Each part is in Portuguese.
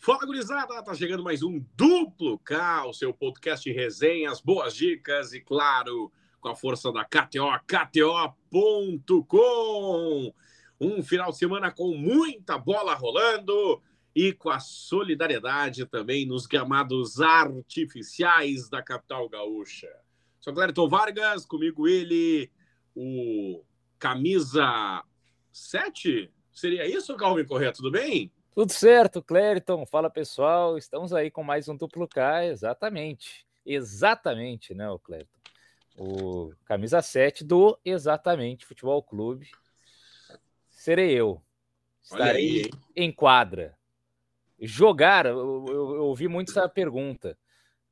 Fala, gurizada! Tá chegando mais um Duplo K, o seu podcast de resenhas, boas dicas e, claro, com a força da KTO, KTO.com. Um final de semana com muita bola rolando e com a solidariedade também nos gramados artificiais da capital gaúcha. Sou Clériton Vargas, comigo ele, o camisa 7? Seria isso, Calvin Correia? Tudo bem? Tudo certo, Clériton. Fala pessoal, estamos aí com mais um duplo K, exatamente. Exatamente, né, o Clériton? O camisa 7 do Exatamente Futebol Clube. Serei eu. Estarei aí, em quadra. Jogar, eu, eu, eu, ouvi muito essa pergunta.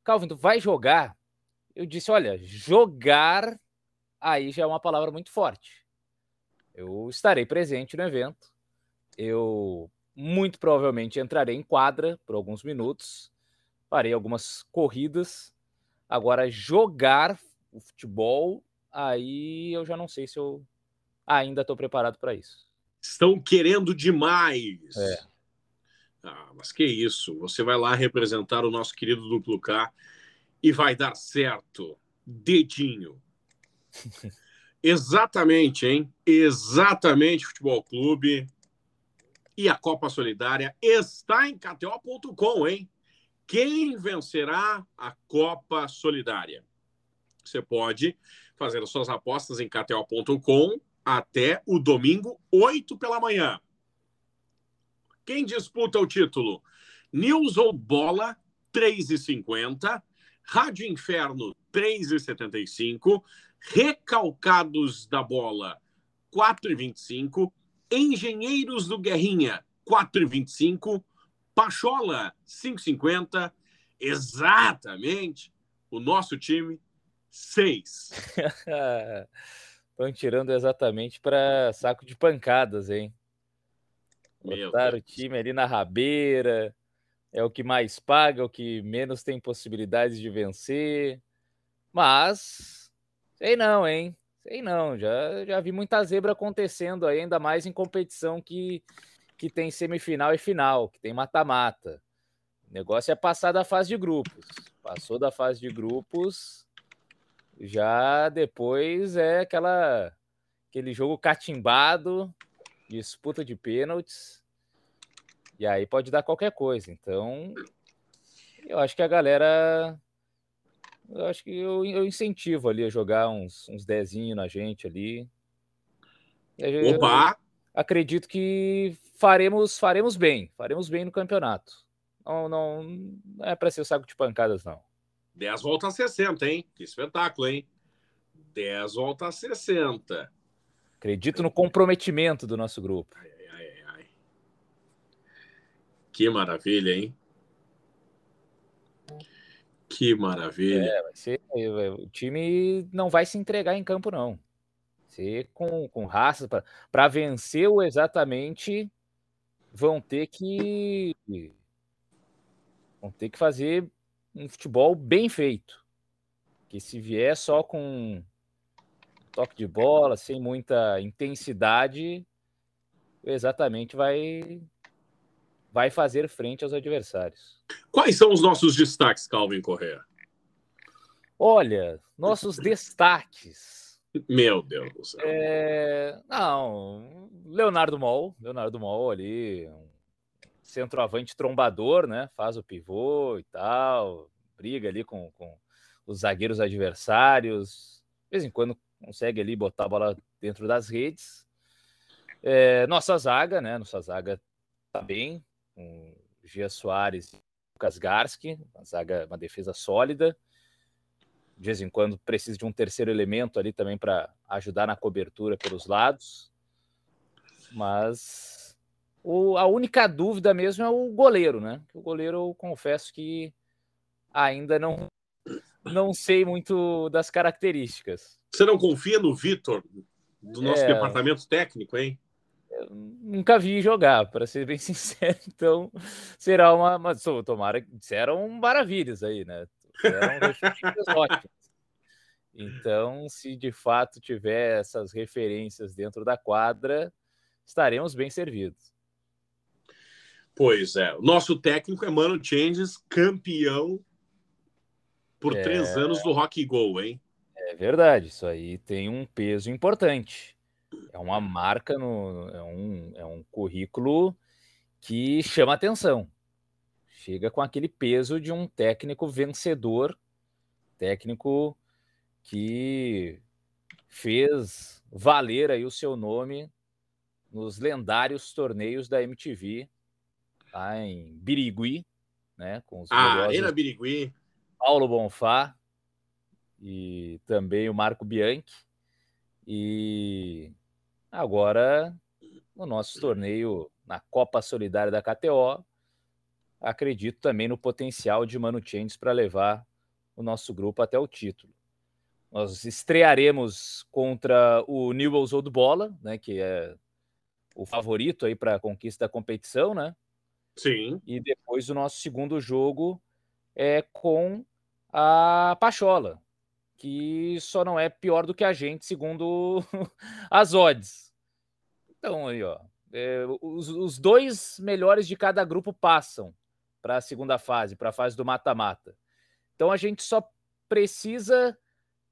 Calvin, tu vai jogar? Eu disse, olha, jogar aí já é uma palavra muito forte. Eu estarei presente no evento. Eu muito provavelmente entrarei em quadra por alguns minutos, farei algumas corridas. Agora, jogar o futebol, aí eu já não sei se eu ainda estou preparado para isso. Estão querendo demais. É. Ah, mas que isso? Você vai lá representar o nosso querido duplo K e vai dar certo. Dedinho. Exatamente, hein? Exatamente, Futebol Clube. E a Copa Solidária está em KTO.com, hein? Quem vencerá a Copa Solidária? Você pode fazer as suas apostas em KTO.com até o domingo, 8 pela manhã. Quem disputa o título? News ou Bola, 3,50. Rádio Inferno, 3,75. Recalcados da Bola, 4,25. Engenheiros do Guerrinha, 4,25. Pachola, 5,50. Exatamente. O nosso time, 6. Estão tirando exatamente para saco de pancadas, hein? Botaram o time ali na rabeira. É o que mais paga, é o que menos tem possibilidades de vencer. Mas, sei não, hein? Sei não, já, já vi muita zebra acontecendo aí, ainda mais em competição que, que tem semifinal e final, que tem mata-mata. O negócio é passar da fase de grupos. Passou da fase de grupos, já depois é aquela aquele jogo catimbado, disputa de pênaltis. E aí pode dar qualquer coisa. Então, eu acho que a galera eu acho que eu, eu incentivo ali a jogar uns, uns dezinhos na gente ali. Opa! acredito que faremos, faremos bem, faremos bem no campeonato. Não, não, não é para ser o saco de pancadas, não. 10 volta a 60, hein? Que espetáculo, hein? 10 volta a 60. Acredito no comprometimento do nosso grupo. Ai, ai, ai, que maravilha, hein? Que maravilha. É, vai ser, o time não vai se entregar em campo, não. Ser com, com raça. Para vencer o exatamente, vão ter que. Vão ter que fazer um futebol bem feito. Que se vier só com toque de bola, sem muita intensidade, exatamente vai vai fazer frente aos adversários. Quais são os nossos destaques, Calvin Correa? Olha, nossos destaques. Meu Deus do céu. É... Não, Leonardo Mol, Leonardo Mol ali, centroavante trombador, né? Faz o pivô e tal, briga ali com, com os zagueiros adversários. De vez em quando consegue ali botar a bola dentro das redes. É, nossa zaga, né? Nossa zaga tá bem, com Gia Soares e Lucas Garski, uma zaga, uma defesa sólida. De vez em quando precisa de um terceiro elemento ali também para ajudar na cobertura pelos lados. Mas o, a única dúvida mesmo é o goleiro, né? O goleiro, eu confesso que ainda não, não sei muito das características. Você não confia no Vitor, do nosso é... departamento técnico, hein? Nunca vi jogar, para ser bem sincero. Então, será uma. Mas tomara que disseram maravilhas aí, né? ótimas. Então, se de fato tiver essas referências dentro da quadra, estaremos bem servidos. Pois é. O nosso técnico é Mano Changes, campeão por é... três anos do Rock Go, hein? É verdade, isso aí tem um peso importante. É uma marca, no, é, um, é um currículo que chama atenção. Chega com aquele peso de um técnico vencedor, técnico que fez valer aí o seu nome nos lendários torneios da MTV lá em Birigui, né? Com os ah, Arena Birigui. Paulo Bonfá e também o Marco Bianchi. E agora, no nosso torneio na Copa Solidária da KTO, acredito também no potencial de Manu Changes para levar o nosso grupo até o título. Nós estrearemos contra o Newell's Old Bola, né, que é o favorito aí para a conquista da competição, né? Sim. E depois o nosso segundo jogo é com a Pachola, que só não é pior do que a gente, segundo as odds. Então, aí, ó, é, os, os dois melhores de cada grupo passam para a segunda fase, para a fase do mata-mata. Então a gente só precisa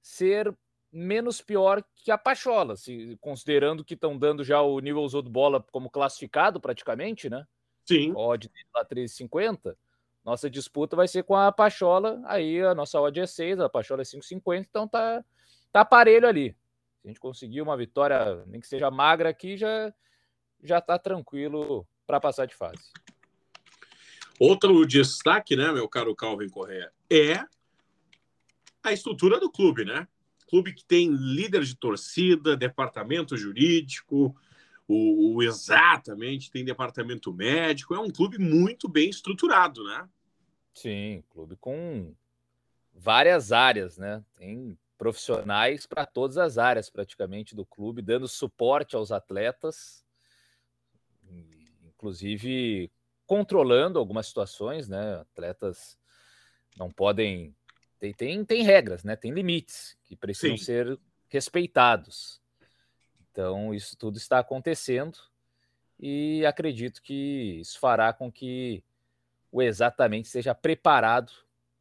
ser menos pior que a Pachola, se, considerando que estão dando já o nível usou de bola como classificado praticamente, né? Sim. Odd lá 3,50. Nossa disputa vai ser com a Pachola, aí a nossa odd é 6, a Pachola é 5,50, então tá, tá aparelho ali. Se a gente conseguir uma vitória, nem que seja magra aqui, já, já tá tranquilo para passar de fase. Outro destaque, né, meu caro Calvin Correa, é a estrutura do clube, né? Clube que tem líder de torcida, departamento jurídico, o, o, exatamente tem departamento médico, é um clube muito bem estruturado, né? Sim, clube com várias áreas, né? Tem profissionais para todas as áreas praticamente do clube, dando suporte aos atletas, inclusive controlando algumas situações, né? Atletas não podem tem, tem, tem regras, né? Tem limites que precisam Sim. ser respeitados. Então, isso tudo está acontecendo e acredito que isso fará com que o Exatamente seja preparado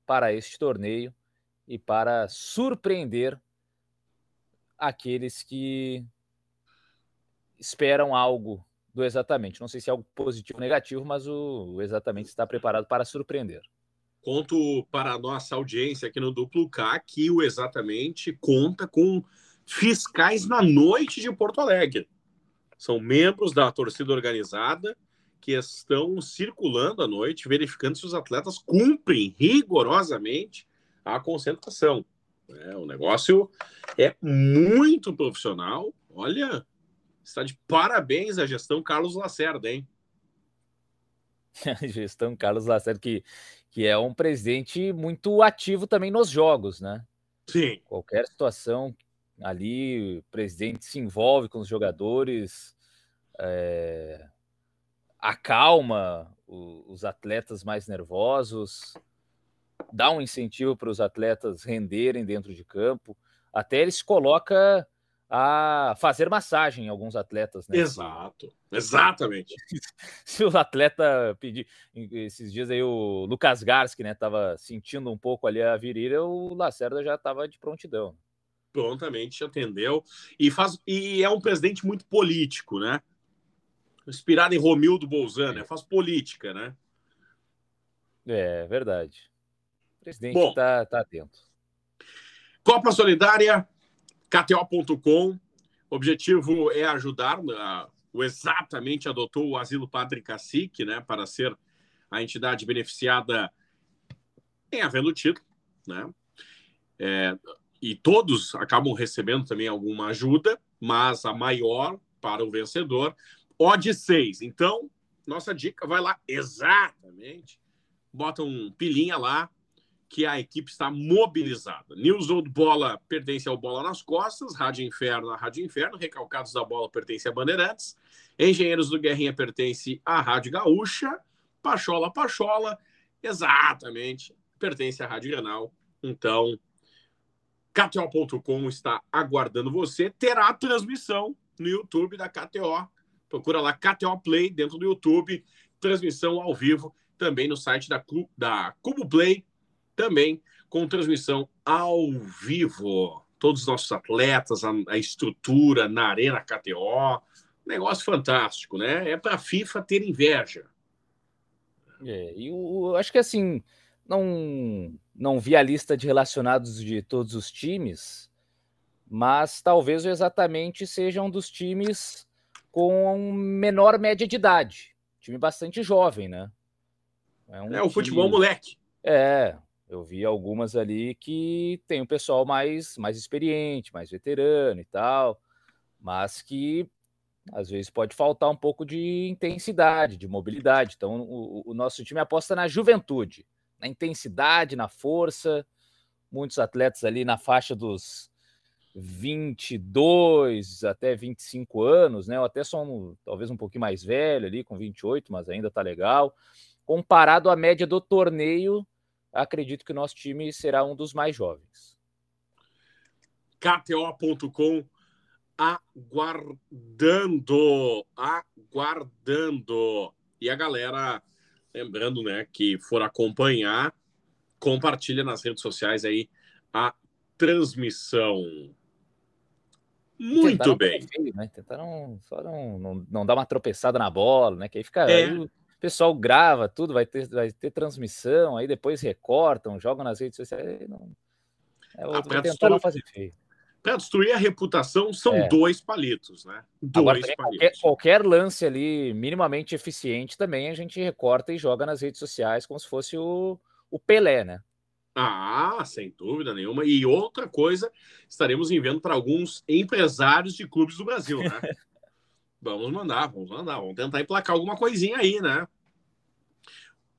para este torneio e para surpreender aqueles que esperam algo do Exatamente. Não sei se é algo positivo ou negativo, mas o, Exatamente está preparado para surpreender. Conto para a nossa audiência aqui no Duplo K que o Exatamente conta com fiscais na noite de Porto Alegre. São membros da torcida organizada que estão circulando à noite, verificando se os atletas cumprem rigorosamente a concentração. É, o negócio é muito profissional. Olha, está de parabéns a gestão Carlos Lacerda, hein? gestão Carlos Lacerda, que, que é um presidente muito ativo também nos jogos, né? Sim. Qualquer situação ali o presidente se envolve com os jogadores, é, acalma o, os atletas mais nervosos, dá um incentivo para os atletas renderem dentro de campo, até ele se coloca a fazer massagem em alguns atletas, né? Exato, exatamente. Se o atleta pedir, esses dias aí o Lucas Garski, né, tava sentindo um pouco ali a virilha, o Lacerda já estava de prontidão prontamente atendeu e faz e é um presidente muito político, né? Inspirado em Romildo Bolzano, né? faz política, né? É verdade. O presidente está tá atento. Copa Solidária, KTO.com. O objetivo é ajudar. A, o exatamente adotou o Asilo Padre Cacique, né? Para ser a entidade beneficiada em havendo título, né? É, e todos acabam recebendo também alguma ajuda, mas a maior para o vencedor, odd 6. Então, nossa dica, vai lá, exatamente, bota um pilinha lá, que a equipe está mobilizada. News Old Bola pertence ao Bola nas Costas, Rádio Inferno a Rádio Inferno, Recalcados da Bola pertence a Bandeirantes, Engenheiros do Guerrinha pertence à Rádio Gaúcha, Pachola Pachola, exatamente, pertence à Rádio Granal. Então, KTO.com está aguardando você. Terá transmissão no YouTube da KTO. Procura lá KTO Play dentro do YouTube. transmissão ao vivo também no site da, da Cubo Play, também com transmissão ao vivo. Todos os nossos atletas, a, a estrutura na Arena KTO. Negócio fantástico, né? É para a FIFA ter inveja. É, e eu acho que assim, não, não vi a lista de relacionados de todos os times, mas talvez exatamente seja um dos times com menor média de idade. Time bastante jovem, né? É, um é o time... futebol moleque. É, eu vi algumas ali que tem um pessoal mais, mais experiente, mais veterano e tal, mas que às vezes pode faltar um pouco de intensidade, de mobilidade. Então, o, o nosso time aposta na juventude, na intensidade, na força. Muitos atletas ali na faixa dos 22 até 25 anos, né? Ou até são talvez um pouquinho mais velho ali, com 28, mas ainda tá legal. Comparado à média do torneio, acredito que o nosso time será um dos mais jovens. KTO.com aguardando, aguardando. E a galera, lembrando, né, que for acompanhar, compartilha nas redes sociais aí a transmissão. Muito Tentaram bem. Feio, né? Tentaram só não, não, não dar uma tropeçada na bola, né? Que aí fica. É. Aí o pessoal grava tudo, vai ter, vai ter transmissão, aí depois recortam, jogam nas redes sociais. Não... É, ah, tentar não fazer feio. Para destruir a reputação, são é. dois palitos, né? Dois Agora, palitos. Qualquer, qualquer, lance ali minimamente eficiente também a gente recorta e joga nas redes sociais como se fosse o, o Pelé, né? Ah, sem dúvida nenhuma. E outra coisa, estaremos enviando para alguns empresários de clubes do Brasil, né? vamos mandar, vamos mandar, vamos tentar emplacar alguma coisinha aí, né?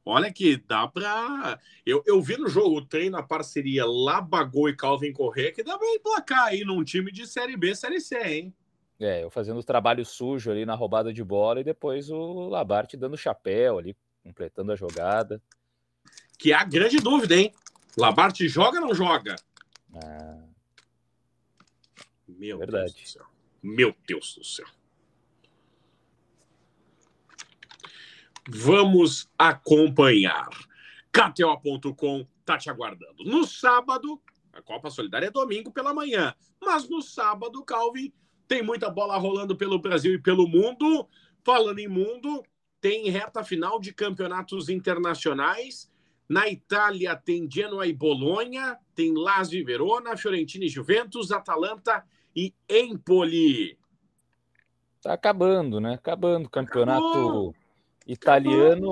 Olha que dá para. Eu, eu vi no jogo, tem na parceria Labagô e Calvin Corrêa, que dá para emplacar aí num time de Série B, Série C, hein? É, eu fazendo o trabalho sujo ali na roubada de bola e depois o Labarte dando chapéu ali, completando a jogada. Que é a grande dúvida, hein? Labarte joga ou não joga? Ah. Meu Verdade. Deus do céu. Meu Deus do céu. Vamos acompanhar. KTO.com está te aguardando. No sábado, a Copa Solidária é domingo pela manhã, mas no sábado, Calvin, tem muita bola rolando pelo Brasil e pelo mundo. Falando em mundo, tem reta final de campeonatos internacionais. Na Itália tem Genoa e Bolonha, tem Lazio e Verona, Fiorentina e Juventus, Atalanta e Empoli. Tá acabando, né? Acabando o campeonato. Acabou italiano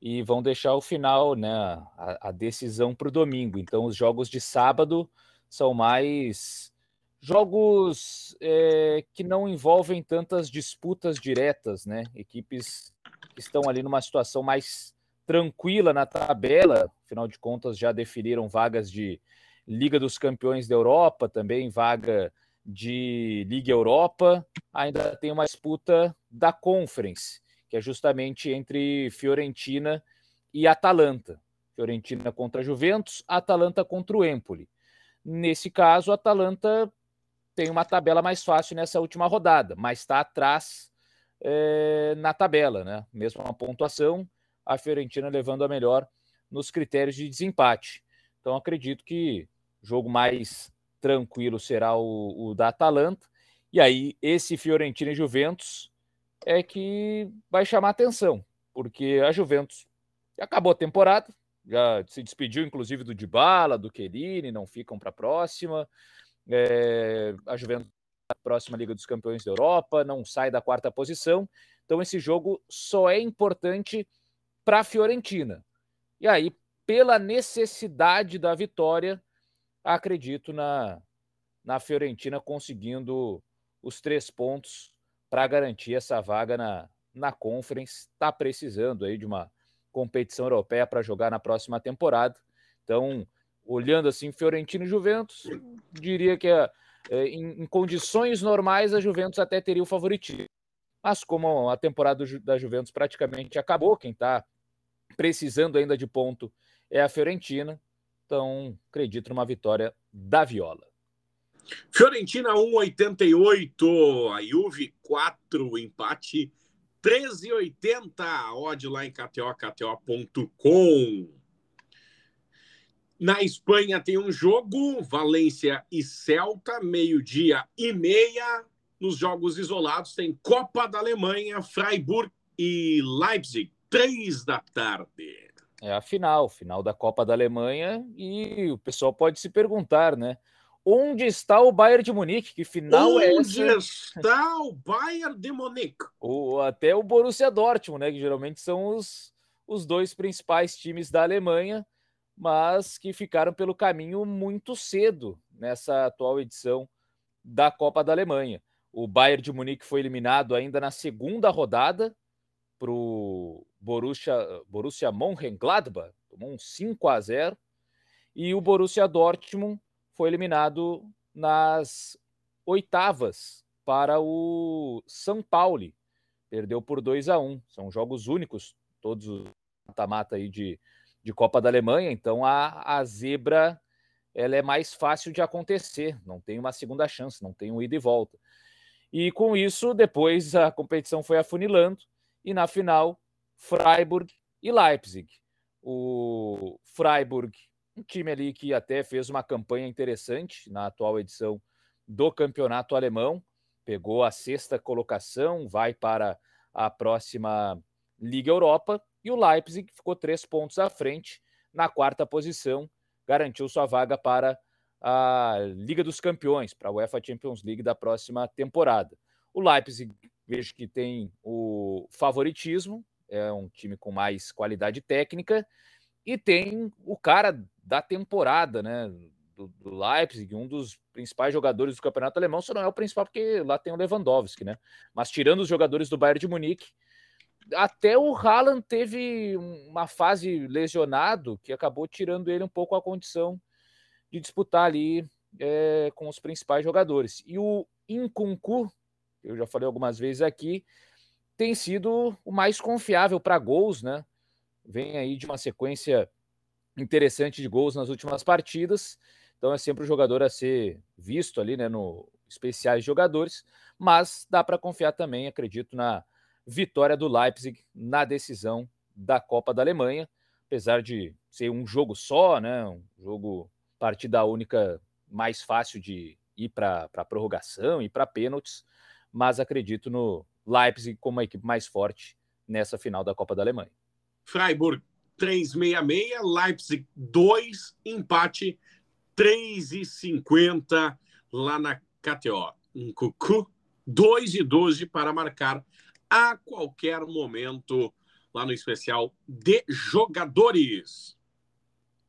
e vão deixar o final, né, a, a decisão para o domingo. Então, os jogos de sábado são mais jogos é, que não envolvem tantas disputas diretas, né? Equipes que estão ali numa situação mais tranquila na tabela, afinal de contas já definiram vagas de Liga dos Campeões da Europa, também vaga de Liga Europa, ainda tem uma disputa da Conference que é justamente entre Fiorentina e Atalanta. Fiorentina contra Juventus, Atalanta contra o Empoli. Nesse caso, Atalanta tem uma tabela mais fácil nessa última rodada, mas está atrás é, na tabela, né? Mesmo a pontuação, a Fiorentina levando a melhor nos critérios de desempate. Então acredito que jogo mais tranquilo será o, o da Atalanta. E aí, esse Fiorentina e Juventus é que vai chamar atenção, porque a Juventus acabou a temporada, já se despediu inclusive do Dybala, do Querini, não ficam para a próxima. É, a Juventus a próxima Liga dos Campeões da Europa, não sai da quarta posição. Então esse jogo só é importante para a Fiorentina. E aí, pela necessidade da vitória, acredito na, na Fiorentina conseguindo os três pontos para garantir essa vaga na, na Conference. Está precisando aí de uma competição europeia para jogar na próxima temporada. Então, olhando assim, Fiorentino e Juventus, diria que é, em, em, condições normais a Juventus até teria o favoritismo. Mas como a temporada da Juventus praticamente acabou, quem está precisando ainda de ponto é a Fiorentina. Então, acredito numa vitória da Viola. Fiorentina 1,88. A Juve 4, empate 13,80 odd lá em KTO, KTO.com. Na Espanha tem um jogo, Valência e Celta, meio-dia e meia. Nos jogos isolados tem Copa da Alemanha, Freiburg e Leipzig, três da tarde. É a final, final da Copa da Alemanha, e o pessoal pode se perguntar, né? Onde está o Bayern de Munique? Que final Onde é essa? Onde está o Bayern de Munique? Ou até o Borussia Dortmund, né? Que geralmente são os, os dois principais times da Alemanha, mas que ficaram pelo caminho muito cedo nessa atual edição da Copa da Alemanha. O Bayern de Munique foi eliminado ainda na segunda rodada para o Borussia, Borussia Mönchengladbach, tomou um 5 a 0 e o Borussia Dortmund foi eliminado nas oitavas para o São Paulo. Perdeu por 2 a 1 São jogos únicos, todos os mata-mata aí de, de Copa da Alemanha. Então a, a zebra ela é mais fácil de acontecer, não tem uma segunda chance, não tem um ida e volta. E com isso, depois a competição foi afunilando e na final, Freiburg e Leipzig. O Freiburg um time ali que até fez uma campanha interessante na atual edição do campeonato alemão, pegou a sexta colocação, vai para a próxima Liga Europa, e o Leipzig ficou três pontos à frente na quarta posição, garantiu sua vaga para a Liga dos Campeões, para a UEFA Champions League da próxima temporada. O Leipzig, vejo que tem o favoritismo, é um time com mais qualidade técnica, e tem o cara da temporada, né? Do, do, Leipzig, um dos principais jogadores do campeonato alemão, só não é o principal porque lá tem o Lewandowski, né? Mas tirando os jogadores do Bayern de Munique, até o Haaland teve uma fase lesionado que acabou tirando ele um pouco a condição de disputar ali é, com os principais jogadores. E o Incuncu, eu já falei algumas vezes aqui, tem sido o mais confiável para gols, né? vem aí de uma sequência interessante de gols nas últimas partidas. Então é sempre o jogador a ser visto ali, né, no especiais jogadores, mas dá para confiar também, acredito, na vitória do Leipzig na decisão da Copa da Alemanha, apesar de ser um jogo só, né, um jogo partida única mais fácil de ir para a prorrogação e para pênaltis, mas acredito no Leipzig como a equipe mais forte nessa final da Copa da Alemanha. Freiburg 366, Leipzig 2, empate 3,50 lá na KTO. Um cucu 2 e 12 para marcar a qualquer momento lá no especial de jogadores.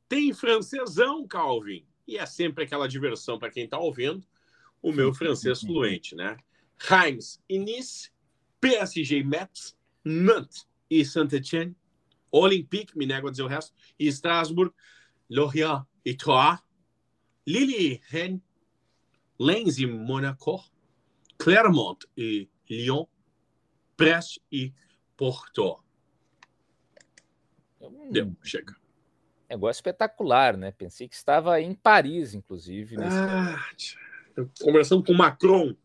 Tem francesão, Calvin, e é sempre aquela diversão para quem está ouvindo. O meu francês fluente, né? Reims e Nice, PSG Metz, Nantes e Saint-Etienne, Olympique, me nego a dizer o resto, e Strasbourg, Lorient e Troyes, Lille, Rennes, Lens e Monaco, Clermont e Lyon, Brest e Porto. Hum, Deu, chega. Negócio espetacular, né? Pensei que estava em Paris, inclusive. Nesse... Ah, conversando com Macron.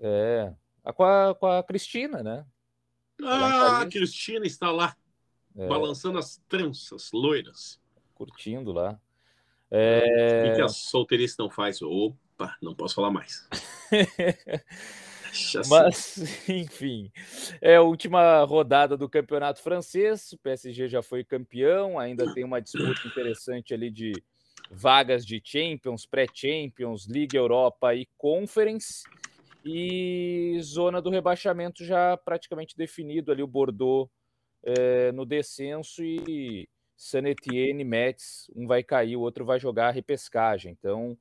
É, com a, com a Cristina, né? Ah, a Cristina está lá. É. Balançando as tranças loiras. Curtindo lá. É... O que a solteirice não faz? Opa, não posso falar mais. Mas, enfim, é a última rodada do campeonato francês. O PSG já foi campeão, ainda tem uma disputa interessante ali de vagas de Champions, pré-Champions, Liga Europa e Conference. E zona do rebaixamento já praticamente definido ali o Bordeaux é, no descenso e Sanetiene, Metz, um vai cair, o outro vai jogar a repescagem. Então,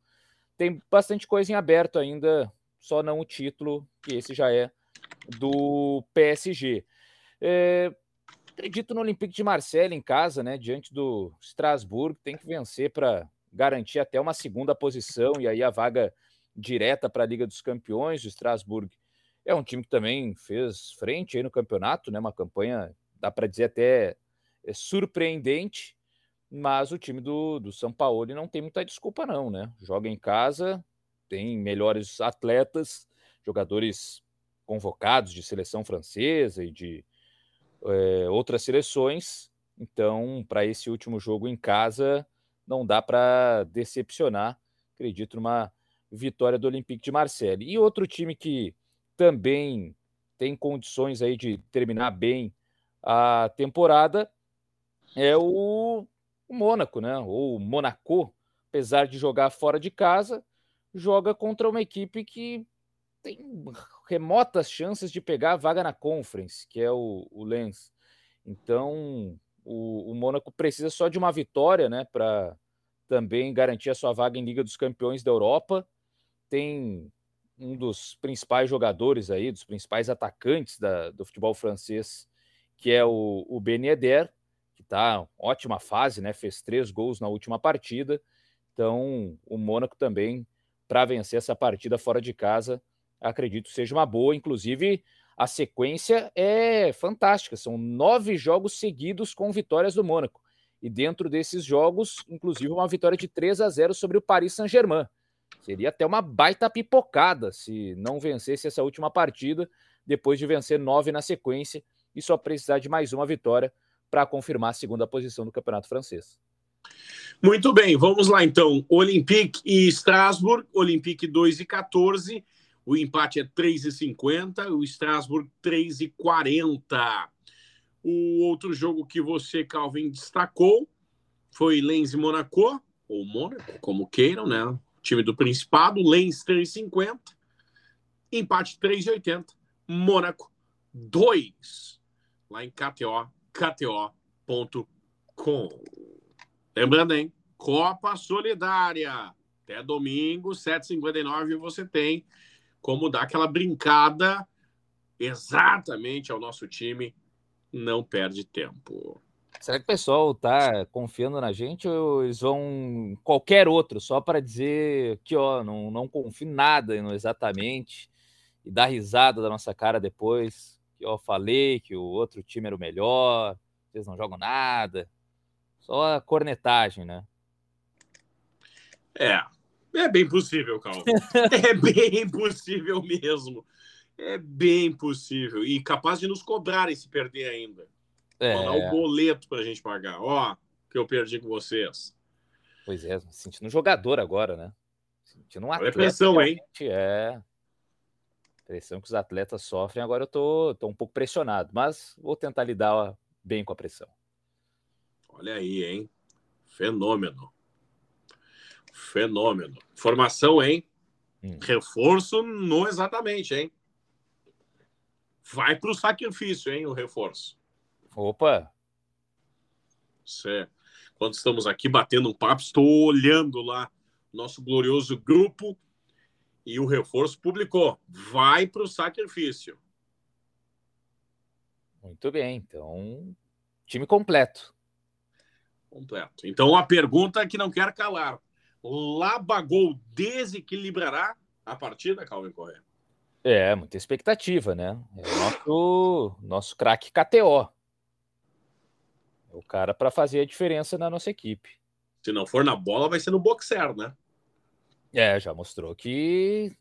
tem bastante coisa em aberto ainda, só não o título, que esse já é do PSG. É, acredito no Olympique de Marseille em casa, né, diante do Strasbourg, tem que vencer para garantir até uma segunda posição e aí a vaga direta para a Liga dos Campeões. O Strasbourg é um time que também fez frente aí no campeonato, né, uma campanha dá para dizer até é surpreendente, mas o time do, do São Paulo não tem muita desculpa, não, né? Joga em casa, tem melhores atletas, jogadores convocados de seleção francesa e de é, outras seleções. Então, para esse último jogo em casa, não dá para decepcionar. Acredito numa vitória do Olympique de Marseille. E outro time que também tem condições aí de terminar bem a temporada é o, o Mônaco, né? Ou o Monaco, apesar de jogar fora de casa, joga contra uma equipe que tem remotas chances de pegar a vaga na Conference, que é o, o Lens. Então, o, o Mônaco precisa só de uma vitória, né, para também garantir a sua vaga em Liga dos Campeões da Europa. Tem um dos principais jogadores aí, dos principais atacantes da, do futebol francês, que é o, o Ben que está ótima fase, né? Fez três gols na última partida. Então, o Mônaco também, para vencer essa partida fora de casa, acredito seja uma boa. Inclusive, a sequência é fantástica. São nove jogos seguidos com vitórias do Mônaco. E dentro desses jogos, inclusive, uma vitória de 3 a 0 sobre o Paris Saint-Germain. Seria até uma baita pipocada se não vencesse essa última partida, depois de vencer nove na sequência e só precisar de mais uma vitória para confirmar a segunda posição do Campeonato Francês. Muito bem, vamos lá então. Olympique e Strasbourg, Olympique 2 e 14. O empate é 3,50, o Strasbourg 3,40. O outro jogo que você, Calvin, destacou foi Lens e Monaco, ou Mônaco, como queiram, né? time do Principado, Lens 3,50, empate 3,80, Mônaco 2, lá em KTO, KTO.com. Lembrando, hein? Copa Solidária. Até domingo, 7h59, você tem como dar aquela brincada exatamente ao nosso time. Não perde tempo. Será que o pessoal tá confiando na gente ou eles vão qualquer outro só para dizer que ó, não, não confio nada exatamente e dar risada da nossa cara depois que eu falei que o outro time era o melhor, vocês não jogam nada. Só a cornetagem, né? É, é bem possível, Calma. é bem possível mesmo. É bem possível. E capaz de nos cobrarem se perder ainda. É. Mandar o boleto pra gente pagar. Ó, que eu perdi com vocês. Pois é, sentindo um jogador agora, né? Sentindo um atleta. Olha a pressão, hein? É. Pressão que os atletas sofrem, agora eu tô, tô um pouco pressionado, mas vou tentar lidar bem com a pressão. Olha aí, hein? Fenômeno. Fenômeno. Formação, hein? Hum. Reforço, não exatamente, hein? Vai para o sacrifício, hein? O reforço. Opa! Certo. Quando estamos aqui batendo um papo, estou olhando lá nosso glorioso grupo e o reforço publicou. Vai para o sacrifício. Muito bem, então time completo. Completo. Então a pergunta que não quer calar: Labagol desequilibrará a partida, Calvin Correa? É, muita expectativa, né? É o nosso, nosso craque KTO o cara para fazer a diferença na nossa equipe. Se não for na bola, vai ser no boxer, né? É, já mostrou que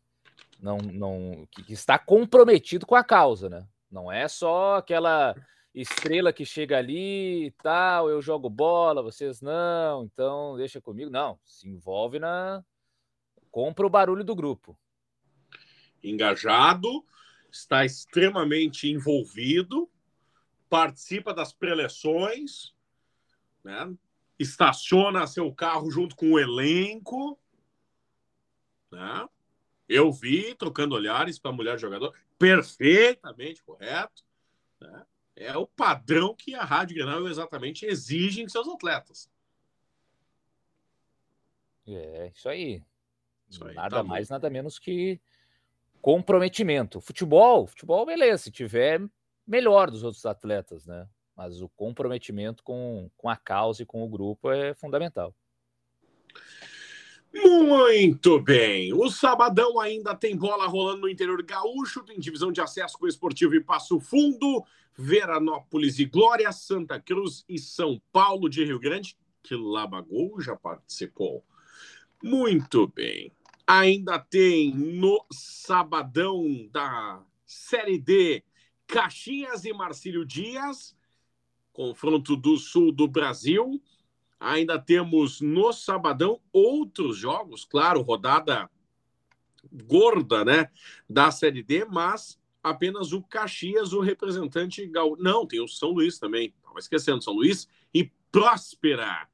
não, não que está comprometido com a causa, né? Não é só aquela estrela que chega ali e tal, eu jogo bola, vocês não, então deixa comigo. Não, se envolve na. Compra o barulho do grupo. Engajado, está extremamente envolvido, participa das preleções, né? estaciona seu carro junto com o elenco. Né? Eu vi, trocando olhares para a mulher jogador, perfeitamente correto. Né? É o padrão que a Rádio Grenal exatamente exige em seus atletas. É, isso aí. Isso aí nada tá mais, nada menos que comprometimento. Futebol, futebol, beleza. Se tiver melhor dos outros atletas, né? Mas o comprometimento com, com a causa e com o grupo é fundamental. Muito bem. O sabadão ainda tem bola rolando no interior gaúcho, tem divisão de acesso com o Esportivo e Passo Fundo, Veranópolis e Glória, Santa Cruz e São Paulo de Rio Grande, que Labagol já participou. Muito bem. Ainda tem no sabadão da Série D, Caxias e Marcílio Dias, confronto do sul do Brasil. Ainda temos no sabadão outros jogos, claro, rodada gorda, né, da Série D, mas apenas o Caxias, o representante gal... Não, tem o São Luís também. Estava esquecendo, São Luís e Próspera.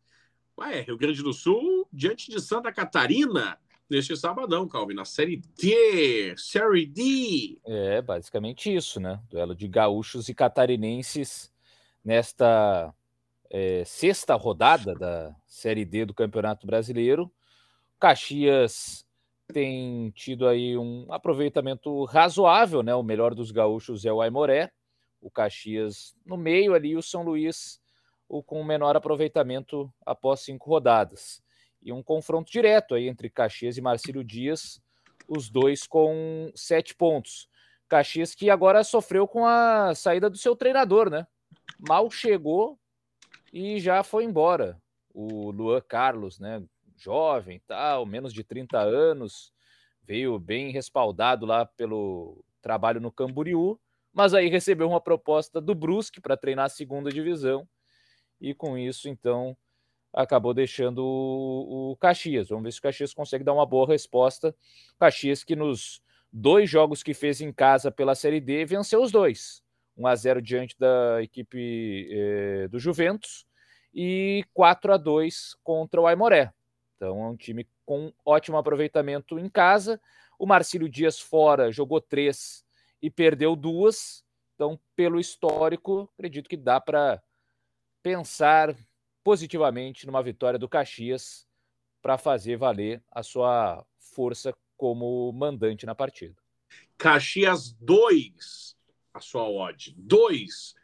Ué, Rio Grande do Sul, diante de Santa Catarina, neste sabadão, Calvin, na Série D, Série D. É, basicamente isso, né? Duelo de gaúchos e catarinenses nesta é, sexta rodada da Série D do Campeonato Brasileiro. Caxias tem tido aí um aproveitamento razoável, né? O melhor dos gaúchos é o Aimoré, o Caxias no meio ali, o São Luís o com menor aproveitamento após cinco rodadas. E um confronto direto aí entre Caxias e Marcílio Dias, os dois com sete pontos. Caxias que agora sofreu com a saída do seu treinador, né? Mal chegou e já foi embora. O Luan Carlos, né? jovem, tal, menos de 30 anos, veio bem respaldado lá pelo trabalho no Camboriú, mas aí recebeu uma proposta do Brusque para treinar a segunda divisão e com isso então acabou deixando o, o Caxias. Vamos ver se o Caxias consegue dar uma boa resposta. Caxias que nos dois jogos que fez em casa pela Série D venceu os dois. 1 a 0 diante da equipe eh, do Juventus e 4 a 2 contra o Aimoré. Então é um time com ótimo aproveitamento em casa. O Marcílio Dias fora jogou três e perdeu duas. Então, pelo histórico, acredito que dá para pensar positivamente numa vitória do Caxias para fazer valer a sua força como mandante na partida. Caxias 2, a sua odd. 2.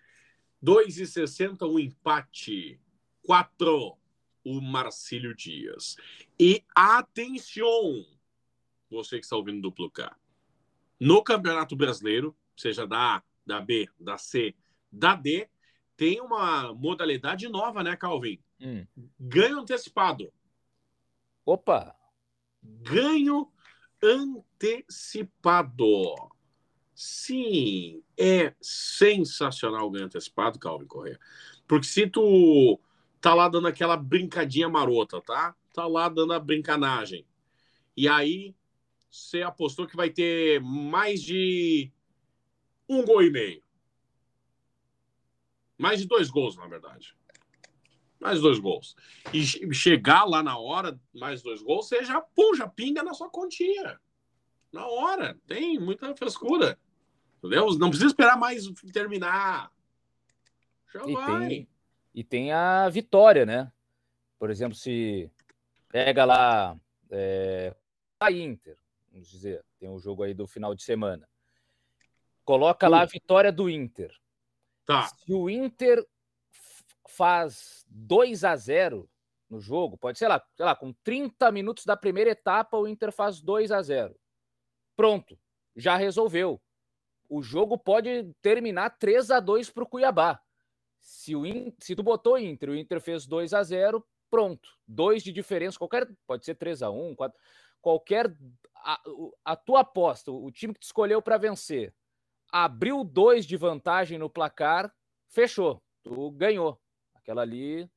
2,60 o um empate. 4 o Marcílio Dias. E atenção, você que está ouvindo duplo K. No Campeonato Brasileiro, seja da A, da B, da C, da D, tem uma modalidade nova, né, Calvin? Hum. Ganho antecipado. Opa! Ganho antecipado. Sim, é sensacional o ganho antecipado, Calvin Correia. Porque se tu tá lá dando aquela brincadinha marota, tá? Tá lá dando a brincanagem. E aí você apostou que vai ter mais de um gol e meio. Mais de dois gols, na verdade. Mais dois gols. E chegar lá na hora, mais dois gols, você já, pum, já pinga na sua continha. Na hora. Tem muita frescura. Entendeu? Não precisa esperar mais terminar. Já e vai. Tem, e tem a vitória, né? Por exemplo, se pega lá é, a Inter, vamos dizer, tem um jogo aí do final de semana. Coloca lá a vitória do Inter. Tá. Se o Inter faz 2 a 0 no jogo, pode ser lá, sei lá, com 30 minutos da primeira etapa, o Inter faz 2 a 0. Pronto, já resolveu. O jogo pode terminar 3 a 2 para o Cuiabá. Se, o In... se tu botou Inter, o Inter fez 2 a 0 pronto. Dois de diferença, qualquer. Pode ser 3 a 1 4, qualquer. A, a tua aposta, o time que tu escolheu para vencer, abriu dois de vantagem no placar, fechou. Tu ganhou. Aquela ali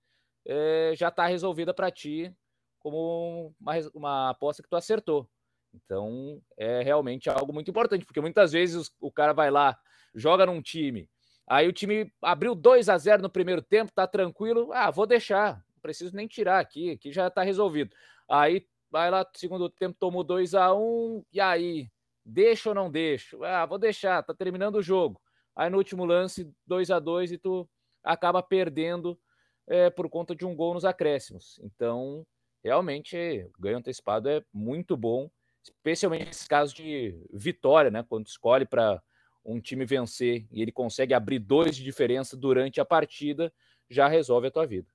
é, já está resolvida para ti como uma, uma aposta que tu acertou. Então é realmente algo muito importante, porque muitas vezes o cara vai lá, joga num time Aí o time abriu 2 a 0 no primeiro tempo, tá tranquilo. Ah, vou deixar, não preciso nem tirar aqui, aqui já tá resolvido. Aí vai lá, segundo tempo tomou 2 a 1 e aí, deixa ou não deixo? Ah, vou deixar, tá terminando o jogo. Aí no último lance, 2 a 2 e tu acaba perdendo é, por conta de um gol nos acréscimos. Então, realmente, o ganho antecipado é muito bom, especialmente nesse caso de vitória, né? Quando escolhe para um time vencer e ele consegue abrir dois de diferença durante a partida, já resolve a tua vida.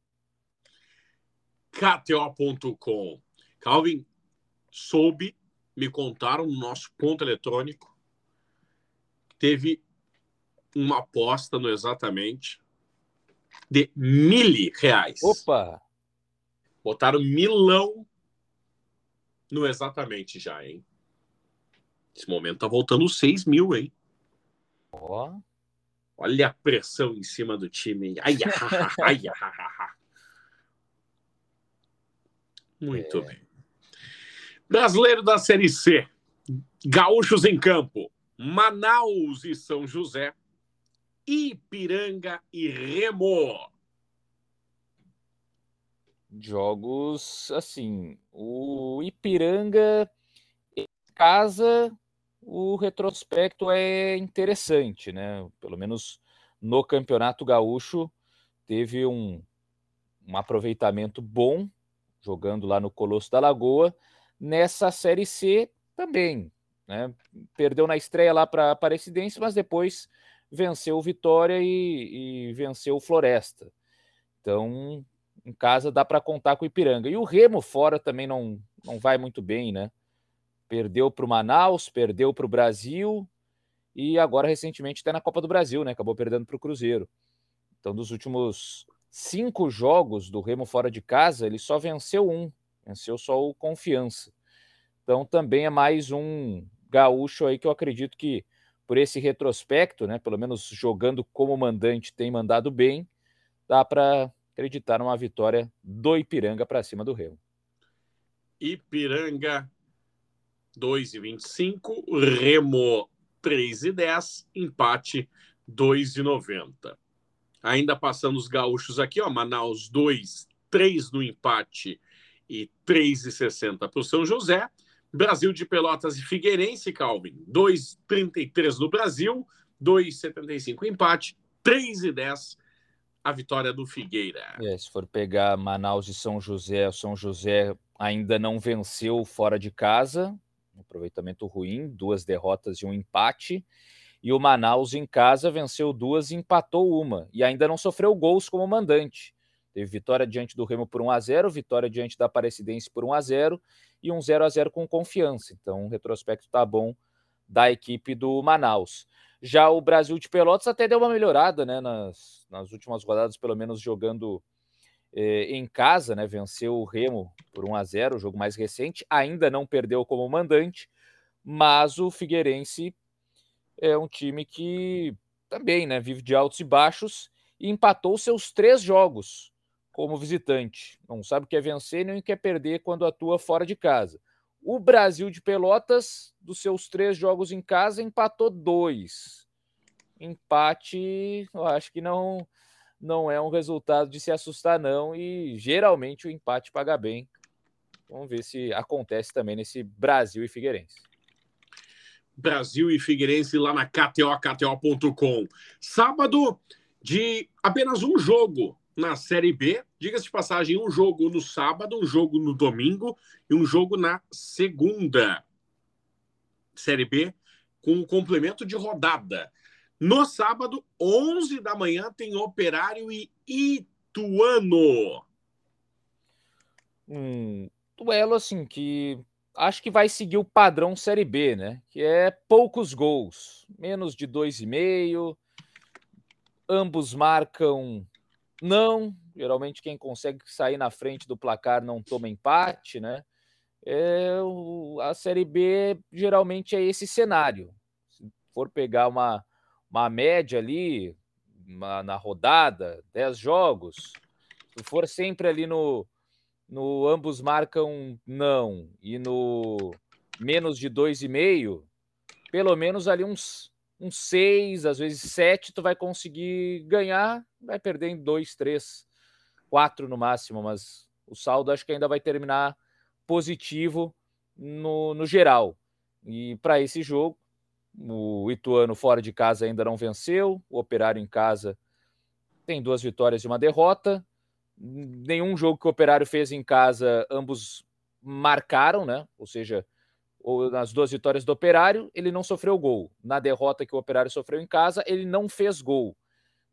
KTO.com. Calvin, soube, me contaram no nosso ponto eletrônico, teve uma aposta no exatamente de mil reais. Opa! Botaram milão no exatamente já, hein? Esse momento tá voltando 6 mil, hein? Oh. Olha a pressão em cima do time. Ai, ai, ai, ai, Muito é. bem. Brasileiro da Série C. Gaúchos em campo. Manaus e São José. Ipiranga e Remo. Jogos assim. O Ipiranga em casa o retrospecto é interessante, né? Pelo menos no Campeonato Gaúcho teve um, um aproveitamento bom jogando lá no Colosso da Lagoa. Nessa Série C também, né? Perdeu na estreia lá para a Aparecidense, mas depois venceu o Vitória e, e venceu o Floresta. Então, em casa dá para contar com o Ipiranga. E o Remo fora também não, não vai muito bem, né? Perdeu para o Manaus, perdeu para o Brasil e agora recentemente está na Copa do Brasil, né? Acabou perdendo para o Cruzeiro. Então, dos últimos cinco jogos do Remo fora de casa, ele só venceu um, venceu só o Confiança. Então, também é mais um gaúcho aí que eu acredito que por esse retrospecto, né? Pelo menos jogando como mandante, tem mandado bem, dá para acreditar numa vitória do Ipiranga para cima do Remo. Ipiranga 2,25, Remo 3,10, empate 2,90. Ainda passando os gaúchos aqui, ó, Manaus 2, 3 no empate e 3,60 para o São José. Brasil de Pelotas e Figueirense, Calvin, 2,33 no Brasil, 2,75 empate, 3,10 a vitória do Figueira. É, se for pegar Manaus e São José, o São José ainda não venceu fora de casa, um aproveitamento ruim, duas derrotas e um empate. E o Manaus em casa venceu duas e empatou uma. E ainda não sofreu gols como mandante. Teve vitória diante do Remo por 1 a 0 vitória diante da Aparecidense por 1 a 0 e um 0 a 0 com confiança. Então, o retrospecto tá bom da equipe do Manaus. Já o Brasil de Pelotas até deu uma melhorada, né? Nas, nas últimas rodadas, pelo menos jogando eh, em casa, né? Venceu o Remo por 1 a 0 o jogo mais recente. Ainda não perdeu como mandante, mas o Figueirense é um time que também, né? Vive de altos e baixos e empatou seus três jogos como visitante. Não sabe o que é vencer nem o que é perder quando atua fora de casa. O Brasil de Pelotas, dos seus três jogos em casa, empatou dois. Empate, eu acho que não não é um resultado de se assustar, não. E geralmente o empate paga bem. Vamos ver se acontece também nesse Brasil e Figueirense. Brasil e Figueirense lá na KTO, KTO.com. Sábado de apenas um jogo na Série B. Diga-se de passagem, um jogo no sábado, um jogo no domingo e um jogo na segunda. Série B com um complemento de rodada. No sábado, 11 da manhã, tem Operário e Ituano. Um duelo assim que acho que vai seguir o padrão Série B, né? Que é poucos gols, menos de dois e meio. Ambos marcam não. Geralmente quem consegue sair na frente do placar não toma empate, né? É, o, a Série B geralmente é esse cenário. Se for pegar uma uma média ali uma, na rodada, 10 jogos, se for sempre ali no, no ambos marcam não e no menos de 2,5, pelo menos ali uns, uns 6, às vezes 7, tu vai conseguir ganhar, vai perder em 2, 3, 4 no máximo, mas o saldo acho que ainda vai terminar positivo no, no geral. E para esse jogo, o Ituano fora de casa ainda não venceu. O Operário em casa tem duas vitórias e uma derrota. Nenhum jogo que o Operário fez em casa, ambos marcaram, né? Ou seja, nas duas vitórias do Operário, ele não sofreu gol. Na derrota que o Operário sofreu em casa, ele não fez gol.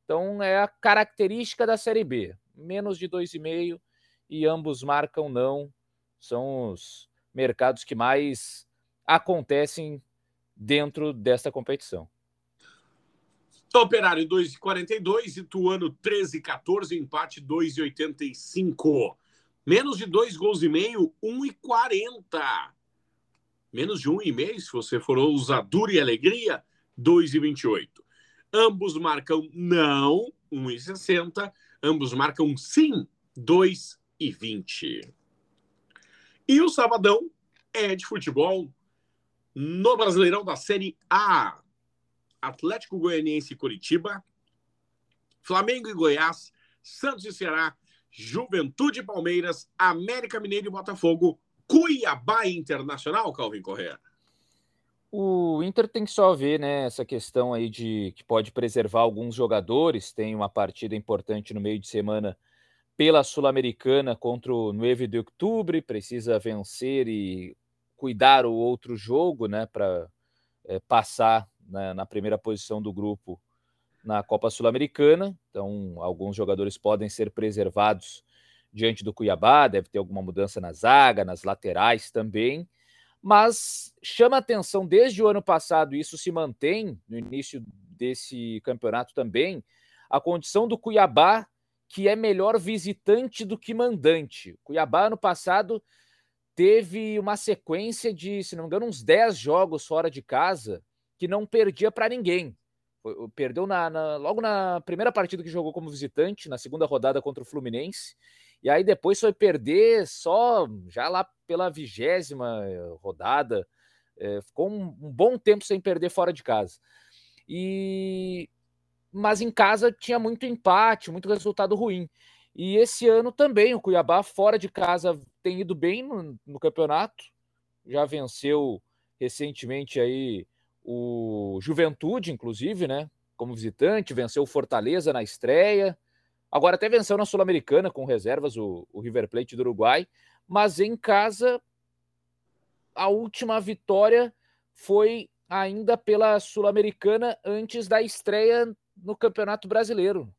Então é a característica da Série B. Menos de 2,5 e ambos marcam não. São os mercados que mais acontecem dentro desta competição. Operário 2,42, Ituano 13,14, empate 2,85. Menos de dois gols e meio, 1,40. Menos de um e meio, se você for ousadura e alegria, 2,28. Ambos marcam não, 1,60. Ambos marcam sim, 2,20. E o sabadão é de futebol no Brasileirão da Série A. Atlético Goianiense e Curitiba, Flamengo e Goiás, Santos e Ceará, Juventude e Palmeiras, América Mineiro e Botafogo, Cuiabá Internacional, Calvin Correa. O Inter tem que só ver, né, essa questão aí de que pode preservar alguns jogadores. Tem uma partida importante no meio de semana pela Sul-Americana contra o 9 de outubro, precisa vencer e cuidar o outro jogo, né, para é, passar na, na primeira posição do grupo na Copa Sul-Americana. Então, alguns jogadores podem ser preservados diante do Cuiabá, deve ter alguma mudança na zaga, nas laterais também mas chama atenção desde o ano passado, isso se mantém no início desse campeonato também, a condição do Cuiabá, que é melhor visitante do que mandante. Cuiabá, ano passado, teve uma sequência de, se não me engano, uns 10 jogos fora de casa que não perdia para ninguém. Perdeu na, na, logo na primeira partida que jogou como visitante, na segunda rodada contra o Fluminense, e aí depois foi perder só já lá pela vigésima eh, rodada. É, ficou um, um, bom tempo sem perder fora de casa. E mas em casa tinha muito empate, muito resultado ruim. E esse ano também o Cuiabá fora de casa tem ido bem no, no campeonato. Já venceu recentemente aí o Juventude, inclusive, né? Como visitante, venceu o Fortaleza na estreia. Agora até venceu na Sul-Americana com reservas o, o River Plate do Uruguai, mas em casa a última vitória foi ainda pela Sul-Americana antes da estreia no Campeonato Brasileiro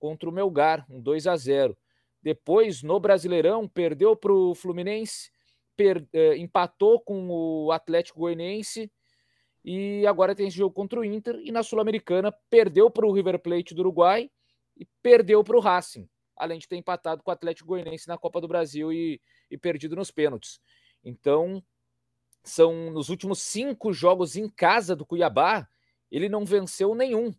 contra o Melgar, um 2 a 0. Depois, no Brasileirão, perdeu para o Fluminense, per, eh, empatou com o Atlético Goianiense e agora tem esse jogo contra o Inter. E na Sul-Americana, perdeu para o River Plate do Uruguai e perdeu para o Racing, além de ter empatado com o Atlético Goianiense na Copa do Brasil e, e perdido nos pênaltis. Então, são nos últimos cinco jogos em casa do Cuiabá, ele não venceu nenhum.